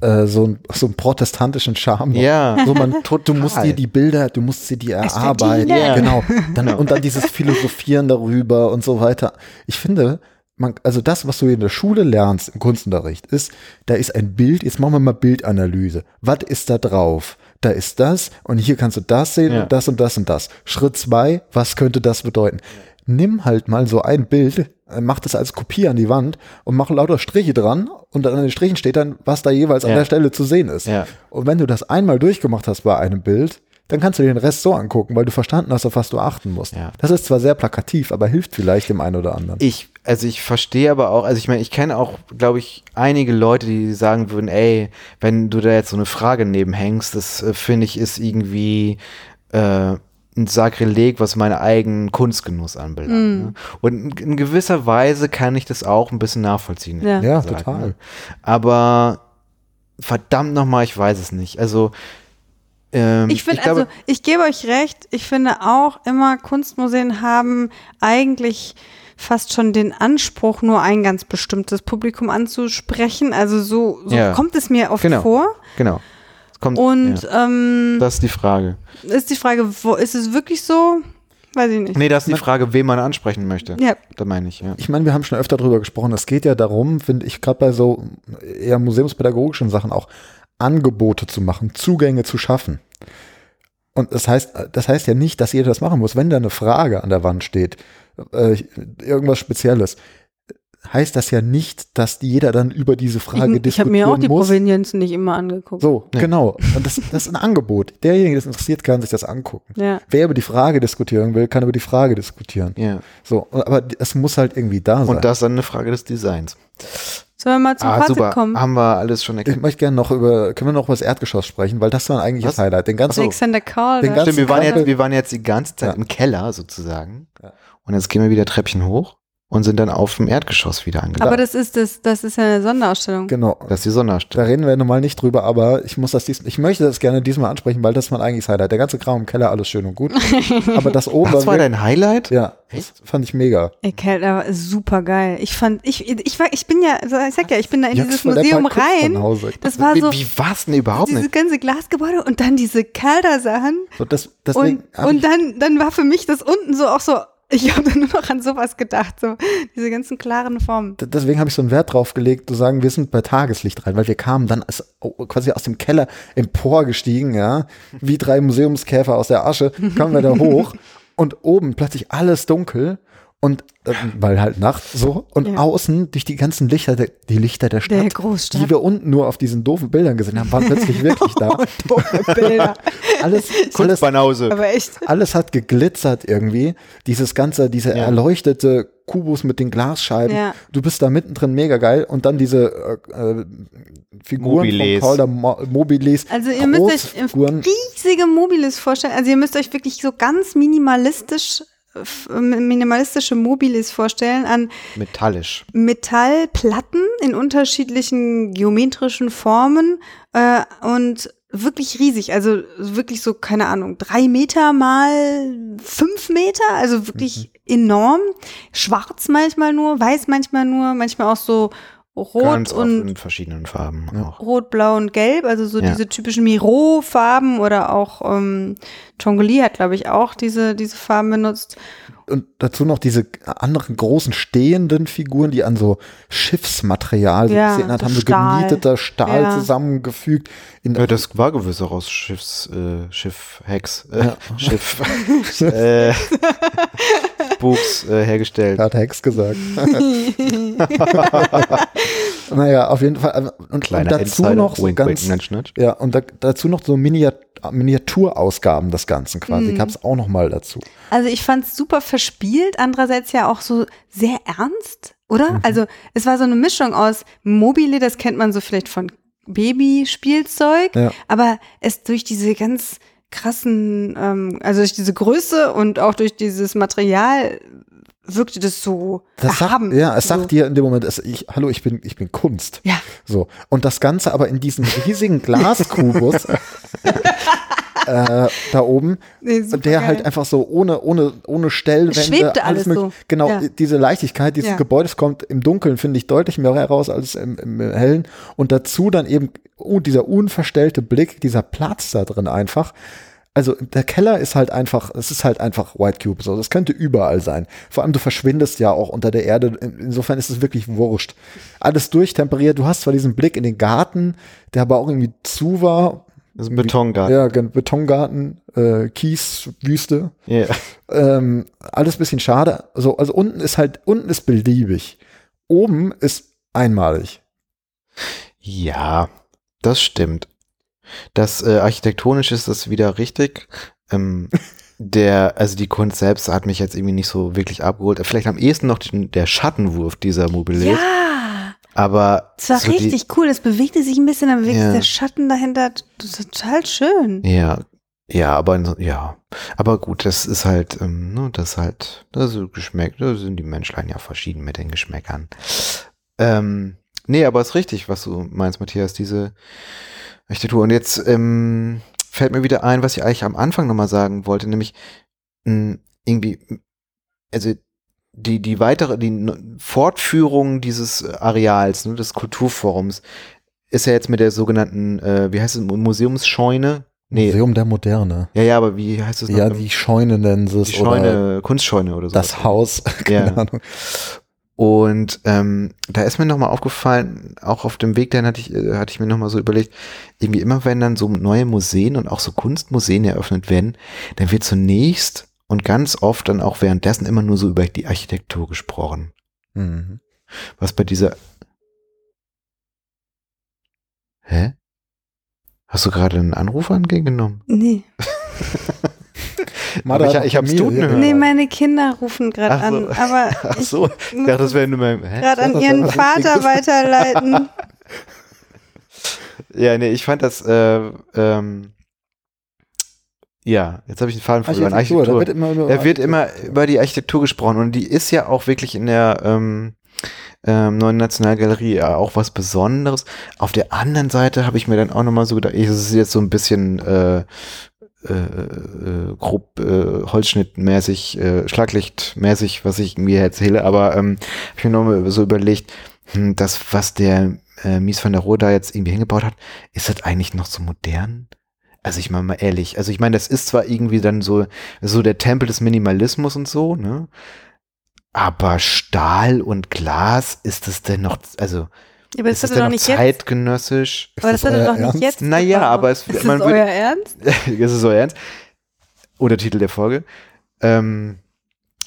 äh, so, ein, so einen protestantischen Charme.
Ja.
So man, du musst dir die Bilder, du musst sie dir erarbeiten.
verdienen.
Ja.
Genau. Dann, Und dann dieses Philosophieren darüber und so weiter. Ich finde, man, also das, was du in der Schule lernst, im Kunstunterricht, ist, da ist ein Bild, jetzt machen wir mal Bildanalyse. Was ist da drauf? Da ist das und hier kannst du das sehen
Ja.
und das und das und das. Schritt zwei, was könnte das bedeuten? Nimm halt mal so ein Bild, äh, mach das als Kopie an die Wand und mach lauter Striche dran und dann an den Strichen steht dann, was da jeweils an
Ja.
der Stelle zu sehen ist.
Ja.
Und wenn du das einmal durchgemacht hast bei einem Bild, dann kannst du dir den Rest so angucken, weil du verstanden hast, auf was du achten musst.
Ja.
Das ist zwar sehr plakativ, aber hilft vielleicht dem einen oder anderen.
Ich, also ich verstehe aber auch, also ich meine, ich kenne auch, glaube ich, einige Leute, die sagen würden, ey, wenn du da jetzt so eine Frage nebenhängst, das äh, finde ich ist irgendwie äh, ein Sakrileg, was meinen eigenen Kunstgenuss anbelangt. Ne? Und in, gewisser Weise kann ich das auch ein bisschen nachvollziehen.
Ja.
ja,
gesagt,
total.
ne? Aber verdammt nochmal, ich weiß es nicht. Also ähm,
Ich finde, also ich gebe euch recht, ich finde auch immer, Kunstmuseen haben eigentlich fast schon den Anspruch, nur ein ganz bestimmtes Publikum anzusprechen. Also so, so
Ja.
kommt es mir oft
Genau.
vor.
genau. Kommt,
Und
ja,
ähm,
das ist die Frage.
ist die Frage, wo, ist es wirklich so? Weiß ich nicht.
Nee, das ist die Frage, wen man ansprechen möchte.
Ja.
Da meine ich, ja.
Ich meine, wir haben schon öfter drüber gesprochen. Es geht ja darum, finde ich, gerade bei so eher museumspädagogischen Sachen auch Angebote zu machen, Zugänge zu schaffen. Und das heißt, das heißt ja nicht, dass jeder das machen muss. Wenn da eine Frage an der Wand steht, äh, irgendwas Spezielles, heißt das ja nicht, dass jeder dann über diese Frage
Ich, ich habe mir auch die
muss.
Provenienzen nicht immer angeguckt.
So, genau. Und das, das ist ein Angebot. Derjenige, der es interessiert, kann sich das angucken.
Ja.
Wer über die Frage diskutieren will, kann über die Frage diskutieren.
ja.
So, aber es muss halt irgendwie da sein.
Und das ist dann eine Frage des Designs.
Sollen wir mal zum
ah,
Fazit
super.
kommen?
Haben wir alles schon
Ich
erklärt.
möchte gerne noch über, können wir noch über das Erdgeschoss sprechen, weil das war eigentlich
Was?
das Highlight. Den ganzen,
Alexander Karl.
den ganzen-
Stimmt, wir waren, jetzt, wir waren jetzt die ganze Zeit
Ja.
im Keller sozusagen.
Ja.
Und jetzt gehen wir wieder Treppchen hoch und sind dann auf dem Erdgeschoss wieder angelangt.
aber das ist das, das ist ja eine Sonderausstellung.
genau.
das ist die
Da
Sonderausstellung.
reden wir normal nicht drüber, aber ich muss das dies, ich möchte das gerne diesmal ansprechen, weil das war eigentlich das Highlight. Der ganze Kram im Keller, alles schön und gut. aber das oben
Das war
wirklich-
dein Highlight?
ja,
Echt?
das fand ich mega.
Ey, Keller ist super geil. Ich fand, ich, ich war, ich bin ja, ich sag ja, ich bin da in
Jetzt
dieses Museum rein. Das war
wie,
so,
wie war's denn überhaupt
diese
nicht?
ganze Glasgebäude und dann diese Kelder-Sachen.
So, das, deswegen
Und, und dann, dann war für mich das unten so auch so, ich habe nur noch an sowas gedacht, so diese ganzen klaren Formen.
D- deswegen habe ich so einen Wert drauf gelegt, zu sagen, wir sind bei Tageslicht rein, weil wir kamen dann als, quasi aus dem Keller emporgestiegen, ja, wie drei Museumskäfer aus der Asche, kamen wir da hoch und oben plötzlich alles dunkel Und äh, weil halt Nacht so und
Ja.
außen durch die ganzen Lichter, der, die Lichter der Stadt,
Der Großstadt.
die wir unten nur auf diesen doofen Bildern gesehen haben, waren plötzlich wirklich da.
Doofe Bilder.
Alles, alles.
Aber echt.
alles hat geglitzert irgendwie. Dieses ganze, diese
Ja.
erleuchtete Kubus mit den Glasscheiben.
Ja.
Du bist da mittendrin mega geil. Und dann diese äh, äh, Figuren
Mobiles.
von Calder Mo Mobiles.
Also ihr müsst euch riesige Mobiles vorstellen. Also ihr müsst euch wirklich so ganz minimalistisch minimalistische Mobiles vorstellen an
Metallisch.
Metallplatten in unterschiedlichen geometrischen Formen äh, und wirklich riesig. Also wirklich so, keine Ahnung, drei Meter mal fünf Meter, also wirklich enorm. Schwarz manchmal nur, weiß manchmal nur, manchmal auch so rot
Ganz
und
in verschiedenen Farben auch.
Rot, Blau und Gelb, also so
Ja.
diese typischen Miro-Farben oder auch ähm, Chongoli hat, glaube ich, auch diese, diese Farben benutzt.
Und dazu noch diese anderen großen stehenden Figuren, die an so Schiffsmaterial
Ja,
sich erinnert
so
haben, so
Stahl.
genieteter Stahl
Ja.
zusammengefügt. In,
Ja, das war gewiss auch aus Schiffs, äh, Schiff, Hex, äh,
Ja.
Schiff, äh, Buchs äh, hergestellt.
hat Hex gesagt. naja, auf jeden Fall. Und, und
Kleiner
dazu
Insider.
noch so
Wink,
ganz,
wink,
ja, und da, dazu noch so Miniat Miniaturausgaben des Ganzen quasi.
Mhm.
Gab es auch noch mal dazu.
Also ich fand es super verspielt, andererseits ja auch so sehr ernst, oder?
Mhm.
Also es war so eine Mischung aus Mobile, das kennt man so vielleicht von Babyspielzeug,
Ja.
aber es durch diese ganz krassen, ähm, also durch diese Größe und auch durch dieses Material wirkte das so
Das sagt,
erhaben.
ja, es sagt
so.
dir in dem Moment, es, ich, hallo, ich bin, ich bin Kunst.
Ja.
So. Und das Ganze aber in diesem riesigen Glaskubus äh, da oben,
Nee,
der
geil.
halt einfach so ohne, ohne, ohne Stellwände.
schwebte alles
mögliche-
so.
Genau,
Ja.
diese Leichtigkeit dieses
Ja.
Gebäudes kommt im Dunkeln, finde ich, deutlich mehr heraus als im, im Hellen. Und dazu dann eben uh, dieser unverstellte Blick, dieser Platz da drin einfach. Also der Keller ist halt einfach, es ist halt einfach White Cube. So, das könnte überall sein. Vor allem du verschwindest ja auch unter der Erde. In- Insofern ist es wirklich wurscht. Alles durchtemperiert. Du hast zwar diesen Blick in den Garten, der aber auch irgendwie zu war.
Das ist ein Betongarten.
Ja, Betongarten, äh, Kies, Wüste.
Ja.
Ähm, alles bisschen schade. So, also unten ist halt, unten ist beliebig. Oben ist einmalig.
Ja, das stimmt. Das äh, architektonisch ist das wieder richtig. Ähm, der, also die Kunst selbst hat mich jetzt irgendwie nicht so wirklich abgeholt. Vielleicht am ehesten noch den, der Schattenwurf dieser Mobilet.
Ja,
Aber
es war
so die-
richtig cool. Es bewegte sich ein bisschen, dann bewegte
Ja.
sich der Schatten dahinter. Das ist total schön.
Ja, ja, aber ja, aber gut, das ist halt, ähm, ne, das ist halt, das ist Geschmack, da sind die Menschlein ja verschieden mit den Geschmäckern. Ähm, nee, aber ist richtig, was du meinst, Matthias, diese Architektur. Und jetzt ähm, fällt mir wieder ein, was ich eigentlich am Anfang nochmal sagen wollte, nämlich mh, irgendwie, mh, also die, die weitere, die Fortführung dieses Areals, ne, des Kulturforums, ist ja jetzt mit der sogenannten, äh, wie heißt es, Museumsscheune? Nee,
Museum der Moderne.
ja, ja, aber wie heißt es noch?
Ja, die Scheune nennen sie es.
die
oder
Scheune, Kunstscheune oder so.
Das Haus.
Ja.
Keine Ahnung.
Und ähm, da ist mir nochmal aufgefallen, auch auf dem Weg dahin hatte ich, äh, hatte ich mir nochmal so überlegt, irgendwie immer wenn dann so neue Museen und auch so Kunstmuseen eröffnet werden, dann wird zunächst und ganz oft dann auch währenddessen immer nur so über die Architektur gesprochen.
Mhm.
Was bei dieser... Hä? Hast du gerade einen Anruf angenommen?
Nee.
Aber ich- ich
ja.
gehört.
Nee, meine Kinder rufen gerade an, aber
Ach so, ich dachte, das wäre nur mein...
Gerade an ihren Vater weiterleiten.
Ja, nee, ich fand das, äh, ähm, ja, jetzt habe ich den Faden verloren.
Architektur, da
Architektur.
wird immer über
Da wird immer über die Architektur gesprochen und die ist ja auch wirklich in der ähm, ähm, neuen Nationalgalerie ja auch was Besonderes. Auf der anderen Seite habe ich mir dann auch nochmal so gedacht, es ist jetzt so ein bisschen äh, äh, äh, grob äh, Holzschnittmäßig, äh, Schlaglichtmäßig, was ich mir erzähle, aber ähm, habe ich mir nochmal so überlegt, hm, das, was der äh, Mies van der Rohe da jetzt irgendwie hingebaut hat, ist das eigentlich noch so modern? Also ich meine mal ehrlich, also ich meine, das ist zwar irgendwie dann so, so der Tempel des Minimalismus und so, ne? Aber Stahl und Glas, ist das denn noch, also
Ja, aber das
ist das
hat er
denn
doch
noch
nicht jetzt.
zeitgenössisch?
Aber das hat er
euer
doch nicht jetzt.
Naja, aber es,
Ist
man
das
würde,
euer Ernst?
das ist so ernst. Oder Titel der Folge. Ähm,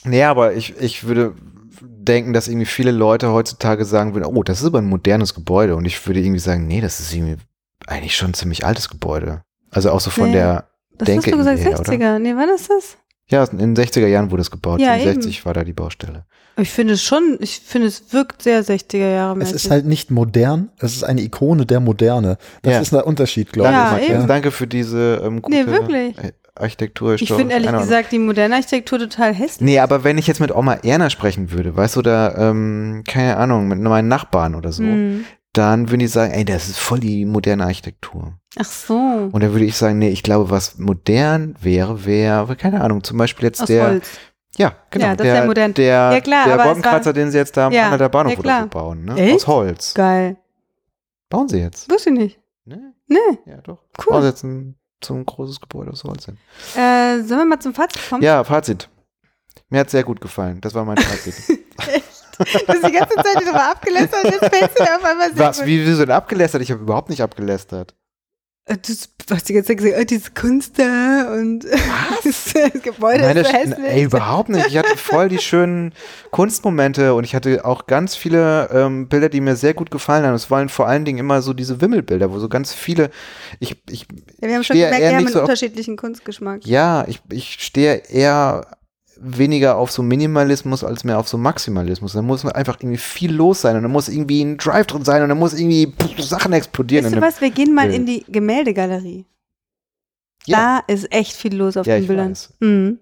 Nee, aber ich, ich würde denken, dass irgendwie viele Leute heutzutage sagen würden, oh, das ist aber ein modernes Gebäude. Und ich würde irgendwie sagen, nee, das ist irgendwie eigentlich schon ein ziemlich altes Gebäude. Also auch so von
Nee,
der
Das
Denke
hast du gesagt,
her, oder?
60er. Nee, wann ist das?
Ja, in den 60er Jahren wurde es gebaut.
Ja,
65 war da die Baustelle.
Ich finde es schon, ich finde es wirkt sehr 60er Jahre
Es ist halt nicht modern, es ist eine Ikone der Moderne. Das
Ja.
ist ein Unterschied, glaube
Ja,
ich.
Matthias. Danke für diese ähm, gute
Nee, wirklich.
Architektur.
ich finde ehrlich gesagt die moderne Architektur total hässlich.
Nee, aber wenn ich jetzt mit Oma Erna sprechen würde, weißt du, oder, ähm, keine Ahnung, mit meinen Nachbarn oder so,
Hm.
Dann würde ich sagen, ey, das ist voll die moderne Architektur.
Ach so.
Und dann würde ich sagen, nee, ich glaube, was modern wäre, wäre, keine Ahnung, zum Beispiel jetzt
Aus
der,
Holz.
ja, genau,
Ja, das ist
der,
ja modern.
der,
Ja, klar,
der
es war-
den sie jetzt da am
Ja,
Anhalter Bahnhof
ja,
oder so bauen, ne?
Echt?
Aus Holz.
Geil.
Bauen sie jetzt.
Wusste ich nicht.
Ne?
Nee,
Ja, doch.
Cool.
Bauen sie jetzt ein, so ein großes Gebäude aus Holz hin.
äh, sollen wir mal zum Fazit kommen?
Ja, Fazit. Mir hat sehr gut gefallen. Das war mein Fazit.
Du hast die ganze Zeit darüber abgelästert und jetzt fällst du dir auf einmal sehr
Was?
gut.
Wie, wieso denn abgelästert? Ich habe überhaupt nicht abgelästert.
Äh, Du hast die ganze Zeit gesagt, oh, diese Kunst da und das Gebäude
Nein,
ist so hässlich.
ey, überhaupt nicht. Ich hatte voll die schönen Kunstmomente und ich hatte auch ganz viele ähm, Bilder, die mir sehr gut gefallen haben. Es waren vor allen Dingen immer so diese Wimmelbilder, wo so ganz viele. Ich, ich,
ja, wir haben schon gemerkt, wir haben einen
so
unterschiedlichen Kunstgeschmack.
ja, ich, ich stehe eher weniger auf so Minimalismus als mehr auf so Maximalismus. Da muss einfach irgendwie viel los sein und da muss irgendwie ein Drive drin sein und da muss irgendwie pff, Sachen explodieren.
Weißt du was, wir gehen mal
Bild.
in die Gemäldegalerie.
Ja.
Da ist echt viel los auf
Ja,
den Bildern. Mhm.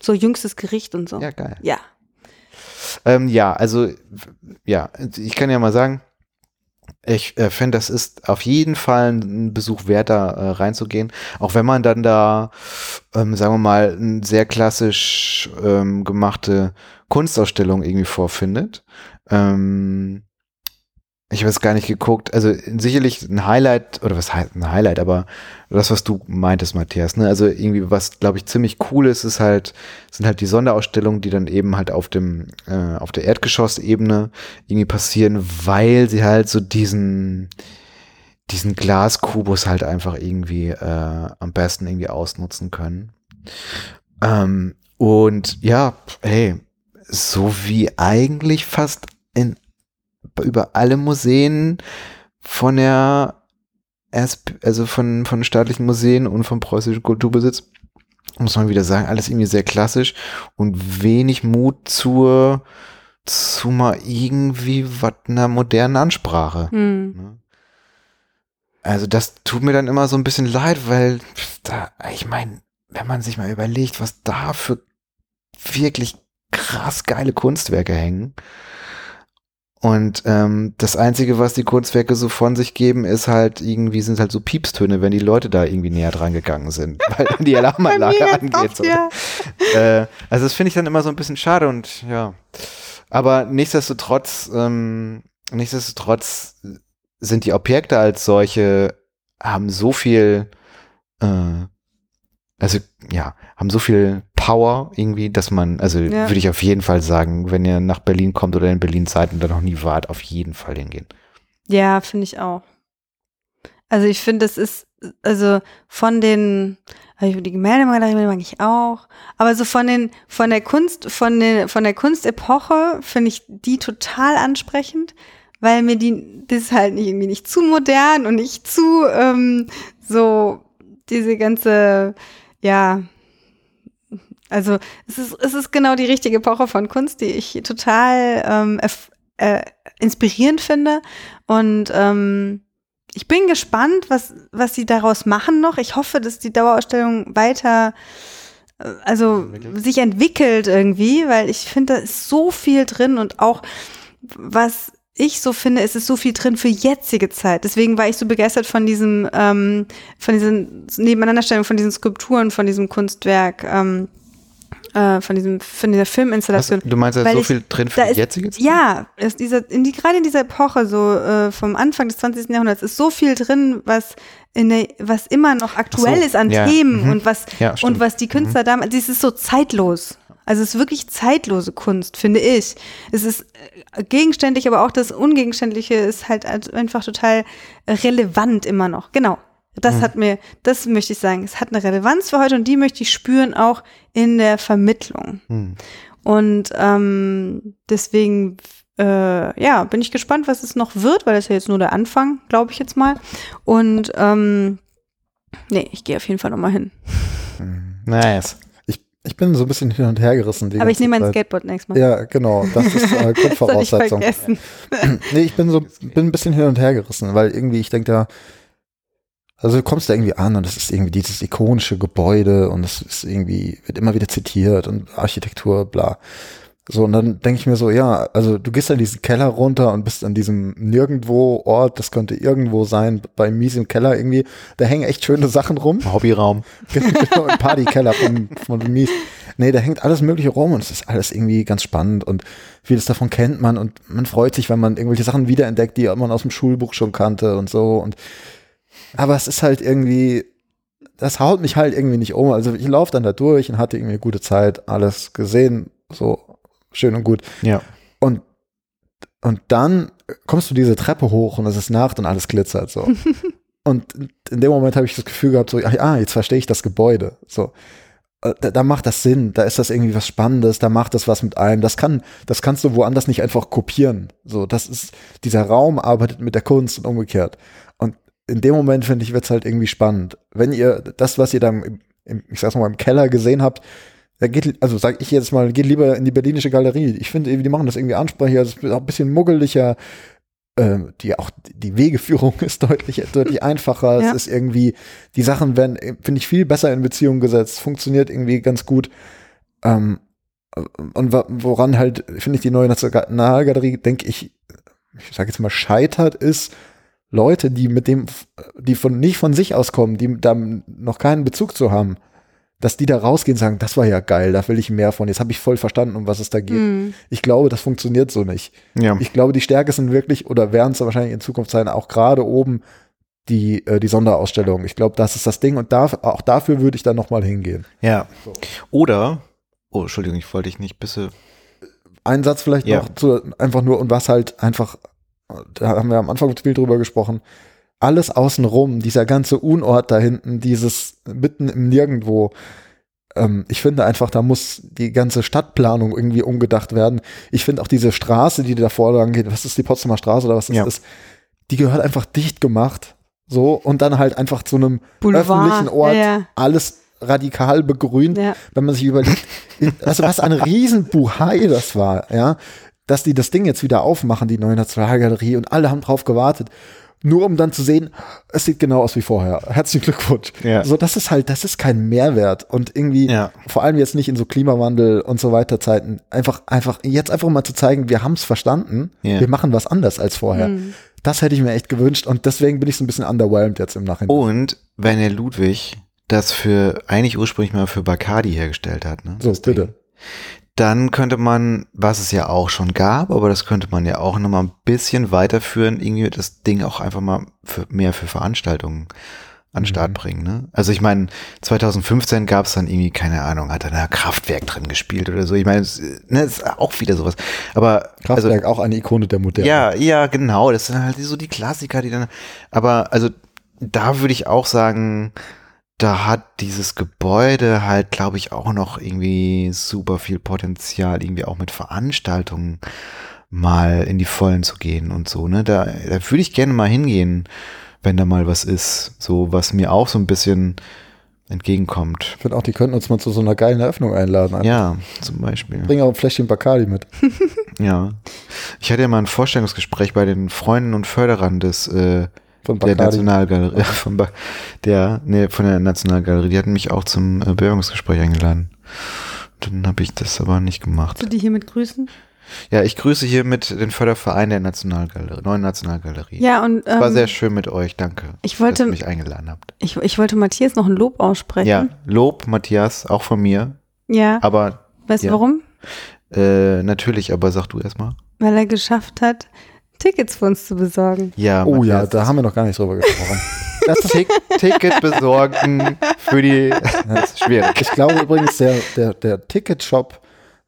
So jüngstes Gericht und so.
Ja, geil.
Ja.
Ähm, ja, also, ja, ich kann ja mal sagen, ich äh, finde, das ist auf jeden Fall ein Besuch wert, da äh, reinzugehen. Auch wenn man dann da, ähm, sagen wir mal, eine sehr klassisch ähm, gemachte Kunstausstellung irgendwie vorfindet. Ähm, ich habe es gar nicht geguckt. Also sicherlich ein Highlight, oder was heißt ein Highlight, aber das, was du meintest, Matthias, ne? Also irgendwie, was, glaube ich, ziemlich cool ist, ist halt, sind halt die Sonderausstellungen, die dann eben halt auf dem, äh, auf der Erdgeschossebene irgendwie passieren, weil sie halt so diesen, diesen Glaskubus halt einfach irgendwie äh, am besten irgendwie ausnutzen können. Ähm, und ja, hey, so wie eigentlich fast über alle Museen von der also von, von staatlichen Museen und vom preußischen Kulturbesitz, muss man wieder sagen, alles irgendwie sehr klassisch und wenig Mut zur, zu mal irgendwie was einer modernen Ansprache.
Hm.
Ne? Also das tut mir dann immer so ein bisschen leid, weil da, ich meine, wenn man sich mal überlegt, was da für wirklich krass geile Kunstwerke hängen. Und ähm, das Einzige, was die Kunstwerke so von sich geben, ist halt irgendwie, sind halt so Piepstöne, wenn die Leute da irgendwie näher dran gegangen sind, weil die
Bei
Alarmanlage angeht.
oft,
So.
ja.
Äh, also das finde ich dann immer so ein bisschen schade und ja. Aber nichtsdestotrotz, ähm, nichtsdestotrotz sind die Objekte als solche, haben so viel, äh, also ja, haben so viel Power irgendwie, dass man, also
Ja.
würde ich auf jeden Fall sagen, wenn ihr nach Berlin kommt oder in Berlin seid und da noch nie wart, auf jeden Fall hingehen.
Ja, finde ich auch. Also ich finde, das ist, also von den, also die Gemäldegalerie mag ich auch, aber so von den, von der Kunst, von den, von der Kunstepoche finde ich die total ansprechend, weil mir die, das ist halt nicht irgendwie nicht zu modern und nicht zu, ähm, so diese ganze, ja, also es ist, es ist genau die richtige Epoche von Kunst, die ich total ähm, äh, inspirierend finde. Und ähm, ich bin gespannt, was, was sie daraus machen noch. Ich hoffe, dass die Dauerausstellung weiter, äh, also
Entwickelt.
sich entwickelt irgendwie, weil ich finde, da ist so viel drin und auch was ich so finde, es ist so viel drin für jetzige Zeit. Deswegen war ich so begeistert von diesem, ähm, von diesen Nebeneinanderstellungen, von diesen Skulpturen, von diesem Kunstwerk, ähm, äh, von diesem, von dieser Filminstallation.
du meinst, da ist so
ich-
viel drin für
ist-
jetzige Zeit?
Ja, ist dieser, in die, gerade in dieser Epoche, so äh, vom Anfang des 20. Jahrhunderts, ist so viel drin, was in der, was immer noch aktuell
so,
ist an
ja,
Themen
mhm.
und was
Ja,
und was die Künstler damals, es ist so zeitlos. Also es ist wirklich zeitlose Kunst, finde ich. Es ist äh, gegenständlich, aber auch das Ungegenständliche ist halt einfach total relevant immer noch. Genau. Das hat mir, das möchte ich sagen, es hat eine Relevanz für heute und die möchte ich spüren auch in der Vermittlung.
Hm.
Und ähm, deswegen, äh, ja, bin ich gespannt, was es noch wird, weil das ist ja jetzt nur der Anfang, glaube ich jetzt mal. Und ähm, nee, ich gehe auf jeden Fall nochmal hin.
Nice.
Ich, ich bin so ein bisschen hin und her gerissen.
Aber ich nehme mein. Skateboard nächstes Mal.
Ja, genau. Das ist äh,
soll ich
Grundvoraussetzung.
vergessen.
nee, ich bin so bin ein bisschen hin und her gerissen, weil irgendwie ich denke da, also du kommst da irgendwie an und es ist irgendwie dieses ikonische Gebäude und es ist irgendwie, wird immer wieder zitiert und Architektur, bla. So, und dann denke ich mir so, ja, also du gehst dann diesen Keller runter und bist an diesem Nirgendwo-Ort, das könnte irgendwo sein, bei Mies im Keller irgendwie, da hängen echt schöne Sachen rum.
Hobbyraum.
genau, im Partykeller von, von Mies. Nee, da hängt alles mögliche rum und es ist alles irgendwie ganz spannend und vieles davon kennt man und man freut sich, wenn man irgendwelche Sachen wiederentdeckt, die man aus dem Schulbuch schon kannte und so und aber es ist halt irgendwie, das haut mich halt irgendwie nicht um. Also ich laufe dann da durch und hatte irgendwie eine gute Zeit, alles gesehen, so schön und gut.
Ja.
Und, und dann kommst du diese Treppe hoch und es ist Nacht und alles glitzert so. und in dem Moment habe ich das Gefühl gehabt, so, ah, jetzt verstehe ich das Gebäude. So. Äh, Da, da macht das Sinn, da ist das irgendwie was Spannendes, da macht das was mit einem. Das kann, das kannst du woanders nicht einfach kopieren. So, das ist, dieser Raum arbeitet mit der Kunst und umgekehrt. Und in dem Moment, finde ich, wird's halt irgendwie spannend. Wenn ihr das, was ihr da im, im ich sag's mal, im Keller gesehen habt, da geht, also sag ich jetzt mal, geht lieber in die Berlinische Galerie. Ich finde, die machen das irgendwie ansprechender, es ist auch ein bisschen muggeliger. Ähm, die auch die Wegeführung ist deutlich deutlich einfacher.
Ja.
Es ist irgendwie die Sachen werden finde ich viel besser in Beziehung gesetzt. Funktioniert irgendwie ganz gut. Ähm, und woran halt finde ich die neue Nationalgalerie denke ich ich sage jetzt mal scheitert ist Leute, die mit dem die von nicht von sich auskommen, die da noch keinen Bezug zu haben, dass die da rausgehen und sagen, das war ja geil, da will ich mehr von. Jetzt habe ich voll verstanden, um was es da geht.
Hm.
Ich glaube, das funktioniert so nicht.
Ja.
Ich glaube, die Stärke sind wirklich oder werden es wahrscheinlich in Zukunft sein, auch gerade oben die, äh, die Sonderausstellung. Ich glaube, das ist das Ding und da, auch dafür würde ich dann nochmal hingehen.
Ja. Oder, oh, Entschuldigung, ich wollte dich nicht bisschen.
Ein Satz vielleicht
Ja.
noch zu, einfach nur und was halt einfach, da haben wir am Anfang viel drüber gesprochen, alles außenrum, dieser ganze Unort da hinten, dieses mitten im Nirgendwo, ähm, ich finde einfach, da muss die ganze Stadtplanung irgendwie umgedacht werden. Ich finde auch diese Straße, die davor lang geht, was ist die Potsdamer Straße oder was das
Ja.
ist, die gehört einfach dicht gemacht. So, und dann halt einfach zu einem
Boulevard,
öffentlichen Ort,
ja.
alles radikal begrünt
Ja.
wenn man sich überlegt, also was ein Riesenbuhai das war, ja, dass die das Ding jetzt wieder aufmachen, die neue Nationalgalerie und alle haben drauf gewartet, nur um dann zu sehen, es sieht genau aus wie vorher. Herzlichen Glückwunsch.
Ja.
So, das ist halt, das ist kein Mehrwert und irgendwie,
Ja.
vor allem jetzt nicht in so Klimawandel und so weiter Zeiten, einfach, einfach, jetzt einfach mal zu zeigen, wir haben es verstanden,
Ja.
wir machen was anders als vorher.
Hm.
Das hätte ich mir echt gewünscht und deswegen bin ich so ein bisschen underwhelmed jetzt im Nachhinein.
Und wenn der Ludwig das für eigentlich ursprünglich mal für Bacardi hergestellt hat, ne?
so, bitte.
Dann könnte man, was es ja auch schon gab, aber das könnte man ja auch nochmal ein bisschen weiterführen, irgendwie das Ding auch einfach mal für, mehr für Veranstaltungen an den Start
Mhm.
bringen. Ne? Also ich meine, 2015 gab es dann irgendwie, keine Ahnung, hat da Kraftwerk drin gespielt oder so. Ich meine, es ne, ist auch wieder sowas. Aber also,
Kraftwerk, auch eine Ikone der Moderne.
ja, ja, genau. Das sind halt so die Klassiker, die dann. Aber also da würde ich auch sagen, da hat dieses Gebäude halt, glaube ich, auch noch irgendwie super viel Potenzial, irgendwie auch mit Veranstaltungen mal in die Vollen zu gehen und so. Ne, da, da würde ich gerne mal hingehen, wenn da mal was ist, so was mir auch so ein bisschen entgegenkommt.
Ich finde auch, die könnten uns mal zu so einer geilen Eröffnung einladen.
Ja, zum Beispiel.
Bring auch ein Fläschchen Bacardi mit.
Ja. Ich hatte ja mal ein Vorstellungsgespräch bei den Freunden und Förderern des äh,
Von
der
Bacardi.
Nationalgalerie, von, Ba- der, nee, von der Nationalgalerie. Die hatten mich auch zum äh, Bewerbungsgespräch eingeladen. Dann habe ich das aber nicht gemacht.
Willst du die hiermit grüßen?
Ja, ich grüße hier mit den Förderverein der Nationalgalerie, neuen Nationalgalerie.
Ja, und
War
ähm,
sehr schön mit euch, danke.
ich wollte-
dass ihr mich eingeladen habt.
ich, ich wollte Matthias noch ein Lob aussprechen.
Ja, Lob, Matthias, auch von mir.
Ja.
Aber
weißt du
ja.
warum?
äh, natürlich, aber sag du erstmal.
Weil er geschafft hat, Tickets für uns zu besorgen.
Ja,
Oh ja,
Matthias,
da haben wir noch gar nicht drüber gesprochen.
das Tick Ticket besorgen für die. Das ist schwierig.
Ich glaube übrigens, der, der, der Ticketshop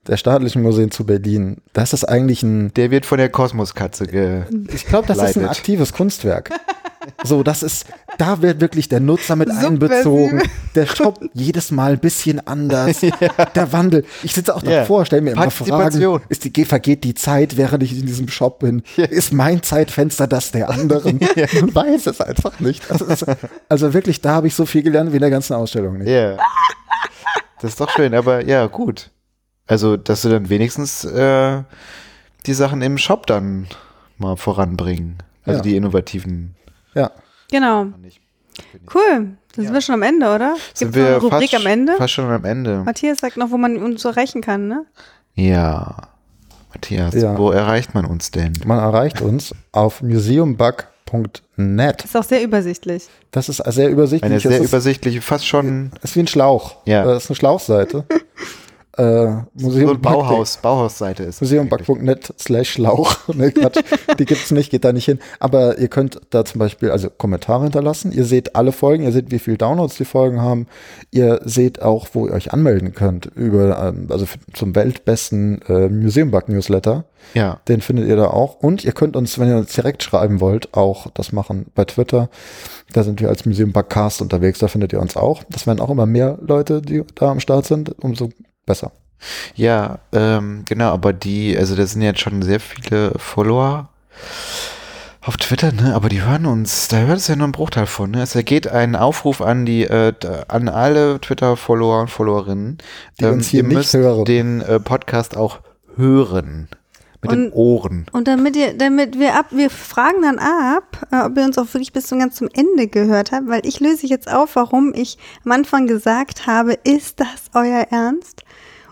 der staatlichen Museen zu Berlin, das ist eigentlich ein,
Der wird von der Kosmoskatze ge.
ich glaube, das ist ein aktives Kunstwerk. So, das ist, da wird wirklich der Nutzer mit einbezogen. Der Shop jedes Mal ein bisschen anders. Der Wandel. Ich sitze auch
Ja.
davor, stelle mir immer Fragen. Ist die, vergeht die Zeit, während ich in diesem Shop bin? Ist mein Zeitfenster das der anderen? Man weiß es einfach nicht. Ist, also wirklich, da habe ich so viel gelernt wie in der ganzen Ausstellung nicht.
Ja. Das ist doch schön, aber ja, gut. Also, dass du dann wenigstens äh, die Sachen im Shop dann mal voranbringen. Also
Ja.
die innovativen.
Ja.
Genau. Cool. Da sind wir schon am Ende, oder?
Sind
Gibt es noch
wir
eine Rubrik
fast,
am Ende?
fast schon am Ende.
Matthias sagt noch, wo man uns erreichen kann, ne?
Ja. Matthias,
Ja.
wo erreicht man uns denn?
Man erreicht uns auf museumbug.net.
Ist auch sehr übersichtlich.
Das ist sehr übersichtlich.
Eine
Es
sehr
ist,
übersichtliche, fast schon
ist wie ein Schlauch.
Ja.
Das ist eine Schlauchseite. äh,
so
Museum
ein Bauhaus, Bauhausseite ist.
Museumback.net slash Schlauch. nee, Quatsch, die gibt's nicht, geht da nicht hin. Aber ihr könnt da zum Beispiel also Kommentare hinterlassen. Ihr seht alle Folgen, ihr seht, wie viel Downloads die Folgen haben. Ihr seht auch, wo ihr euch anmelden könnt über, ähm, also zum weltbesten äh, Museumbug Newsletter.
Ja.
Den findet ihr da auch. Und ihr könnt uns, wenn ihr uns direkt schreiben wollt, auch das machen bei Twitter. Da sind wir als Museum Bugcast unterwegs, da findet ihr uns auch. Das werden auch immer mehr Leute, die da am Start sind, umso besser.
Ja, ähm, genau, aber die, also das sind jetzt schon sehr viele Follower auf Twitter, ne? Aber die hören uns, da hört es ja nur ein Bruchteil von, ne? Es ergeht ein Aufruf an die, äh, an alle Twitter-Follower und Followerinnen,
Die uns hier
ihr
nicht
müsst
hören.
den äh, Podcast auch hören. Mit den
Und-
Ohren.
Und damit ihr, damit wir ab, wir fragen dann ab, äh, ob ihr uns auch wirklich bis zum ganz zum Ende gehört habt, weil ich löse jetzt auf, warum ich am Anfang gesagt habe, ist das euer Ernst?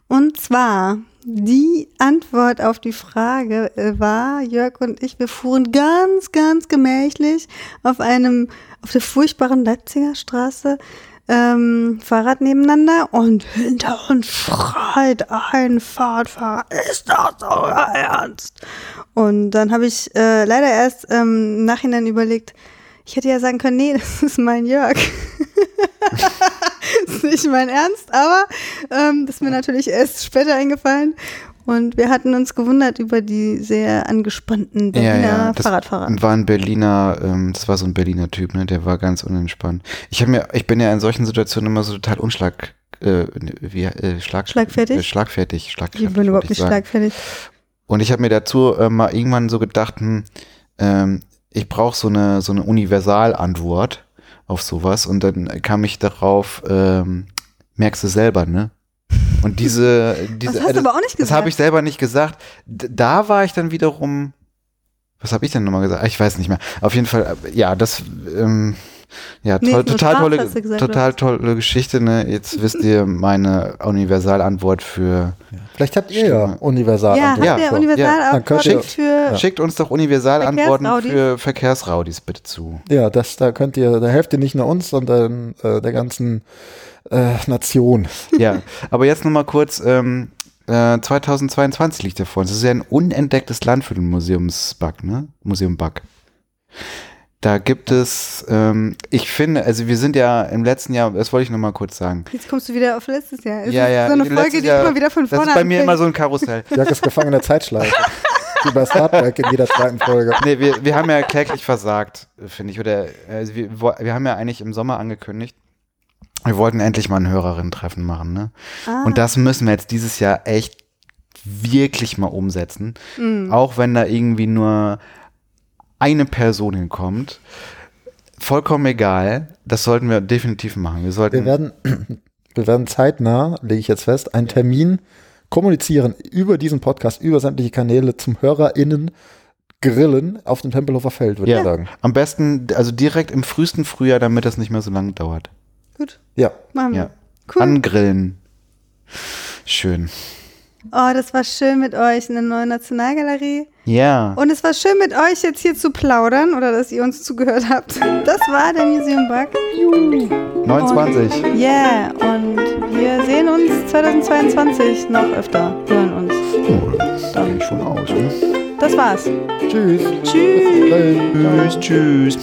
Und zwar, die Antwort auf die Frage äh, war, Jörg und ich, wir fuhren ganz, ganz gemächlich auf einem, auf der furchtbaren Leipziger Straße ähm, Fahrrad nebeneinander und hinter uns schreit ein Fahrradfahrer, ist das euer Ernst? Und dann habe ich äh, leider erst ähm, im Nachhinein überlegt, ich hätte ja sagen können, nee, das ist mein Jörg. nicht mein Ernst, aber ähm, das ist mir natürlich erst später eingefallen. Und wir hatten uns gewundert über die sehr angespannten Berliner
das
Fahrradfahrer.
war ein Berliner, ähm, das war so ein Berliner Typ, ne? Der war ganz unentspannt. Ich habe mir, ich bin ja in solchen Situationen immer so total unschlag, äh, wie, äh, Schlag,
Schlagfertig?
Äh, schlagfertig, schlagfertig.
Ich bin überhaupt nicht schlagfertig.
Und ich habe mir dazu äh, mal irgendwann so gedacht, hm, ähm, ich brauche so eine, so eine Universalantwort auf sowas. Und dann kam ich darauf, ähm, merkst du selber, ne? Und diese, diese
Das hast du aber auch nicht
das
gesagt.
habe ich selber nicht gesagt. Da war ich dann wiederum. Was habe ich denn nochmal gesagt? Ah, Ich weiß nicht mehr. Auf jeden Fall, äh, ja, das, ähm, ja,
Nee,
toll,
nur
total
Spaß
tolle,
gesagt,
total tolle Geschichte. Ne? Jetzt wisst ihr meine Universalantwort für.
Vielleicht habt ihr ja
Stimmt.
universal.
ja, hat
Ja,
der
so,
Universalantwort
könnt ihr-
für
Schickt uns doch Universalantworten für Verkehrsraudis bitte zu.
Ja, das, da könnt ihr, da helft ihr nicht nur uns, sondern äh, der ganzen äh, Nation.
Ja, aber jetzt nochmal kurz. Ähm, äh, 2022 liegt ja vor uns. Das ist ja ein unentdecktes Land für den Museumsbug, ne? Museum Bug. Da gibt es, ähm, ich finde, also wir sind ja im letzten Jahr, das wollte ich nochmal kurz sagen.
Jetzt kommst du wieder auf letztes Jahr. Es
ja,
ist
ja.
so eine Folge, die
Jahr-
immer wieder von
Das
vorne
ist bei mir immer so ein Karussell.
Jörg ist gefangen in der Zeitschleife. Wie bei Star Trek in jeder zweiten Folge.
Nee, wir, wir haben ja kläglich versagt, finde ich. Oder also wir, wir haben ja eigentlich im Sommer angekündigt, wir wollten endlich mal ein Hörerinnen-Treffen machen, ne?
Ah.
Und das müssen wir jetzt dieses Jahr echt wirklich mal umsetzen.
Mhm.
Auch wenn da irgendwie nur eine Person hinkommt. Vollkommen egal. Das sollten wir definitiv machen. Wir sollten.
Wir werden, wir werden zeitnah, lege ich jetzt fest, einen Termin kommunizieren über diesen Podcast, über sämtliche Kanäle zum HörerInnen grillen auf dem Tempelhofer Feld, würde
Ja.
ich sagen.
am besten, also direkt im frühesten Frühjahr, damit das nicht mehr so lange dauert.
Gut,
Ja.
machen wir.
Ja.
Cool.
Angrillen. Schön.
Oh, das war schön mit euch in der neuen Nationalgalerie.
Ja.
Und es war schön mit euch jetzt hier zu plaudern oder dass ihr uns zugehört habt. Das war der Museum Bug.
29.
Yeah, und wir sehen uns 2022 noch öfter, hören uns.
Oh, das sieht schon aus, ne?
Das war's.
Tschüss.
Tschüss.
Tschüss, tschüss.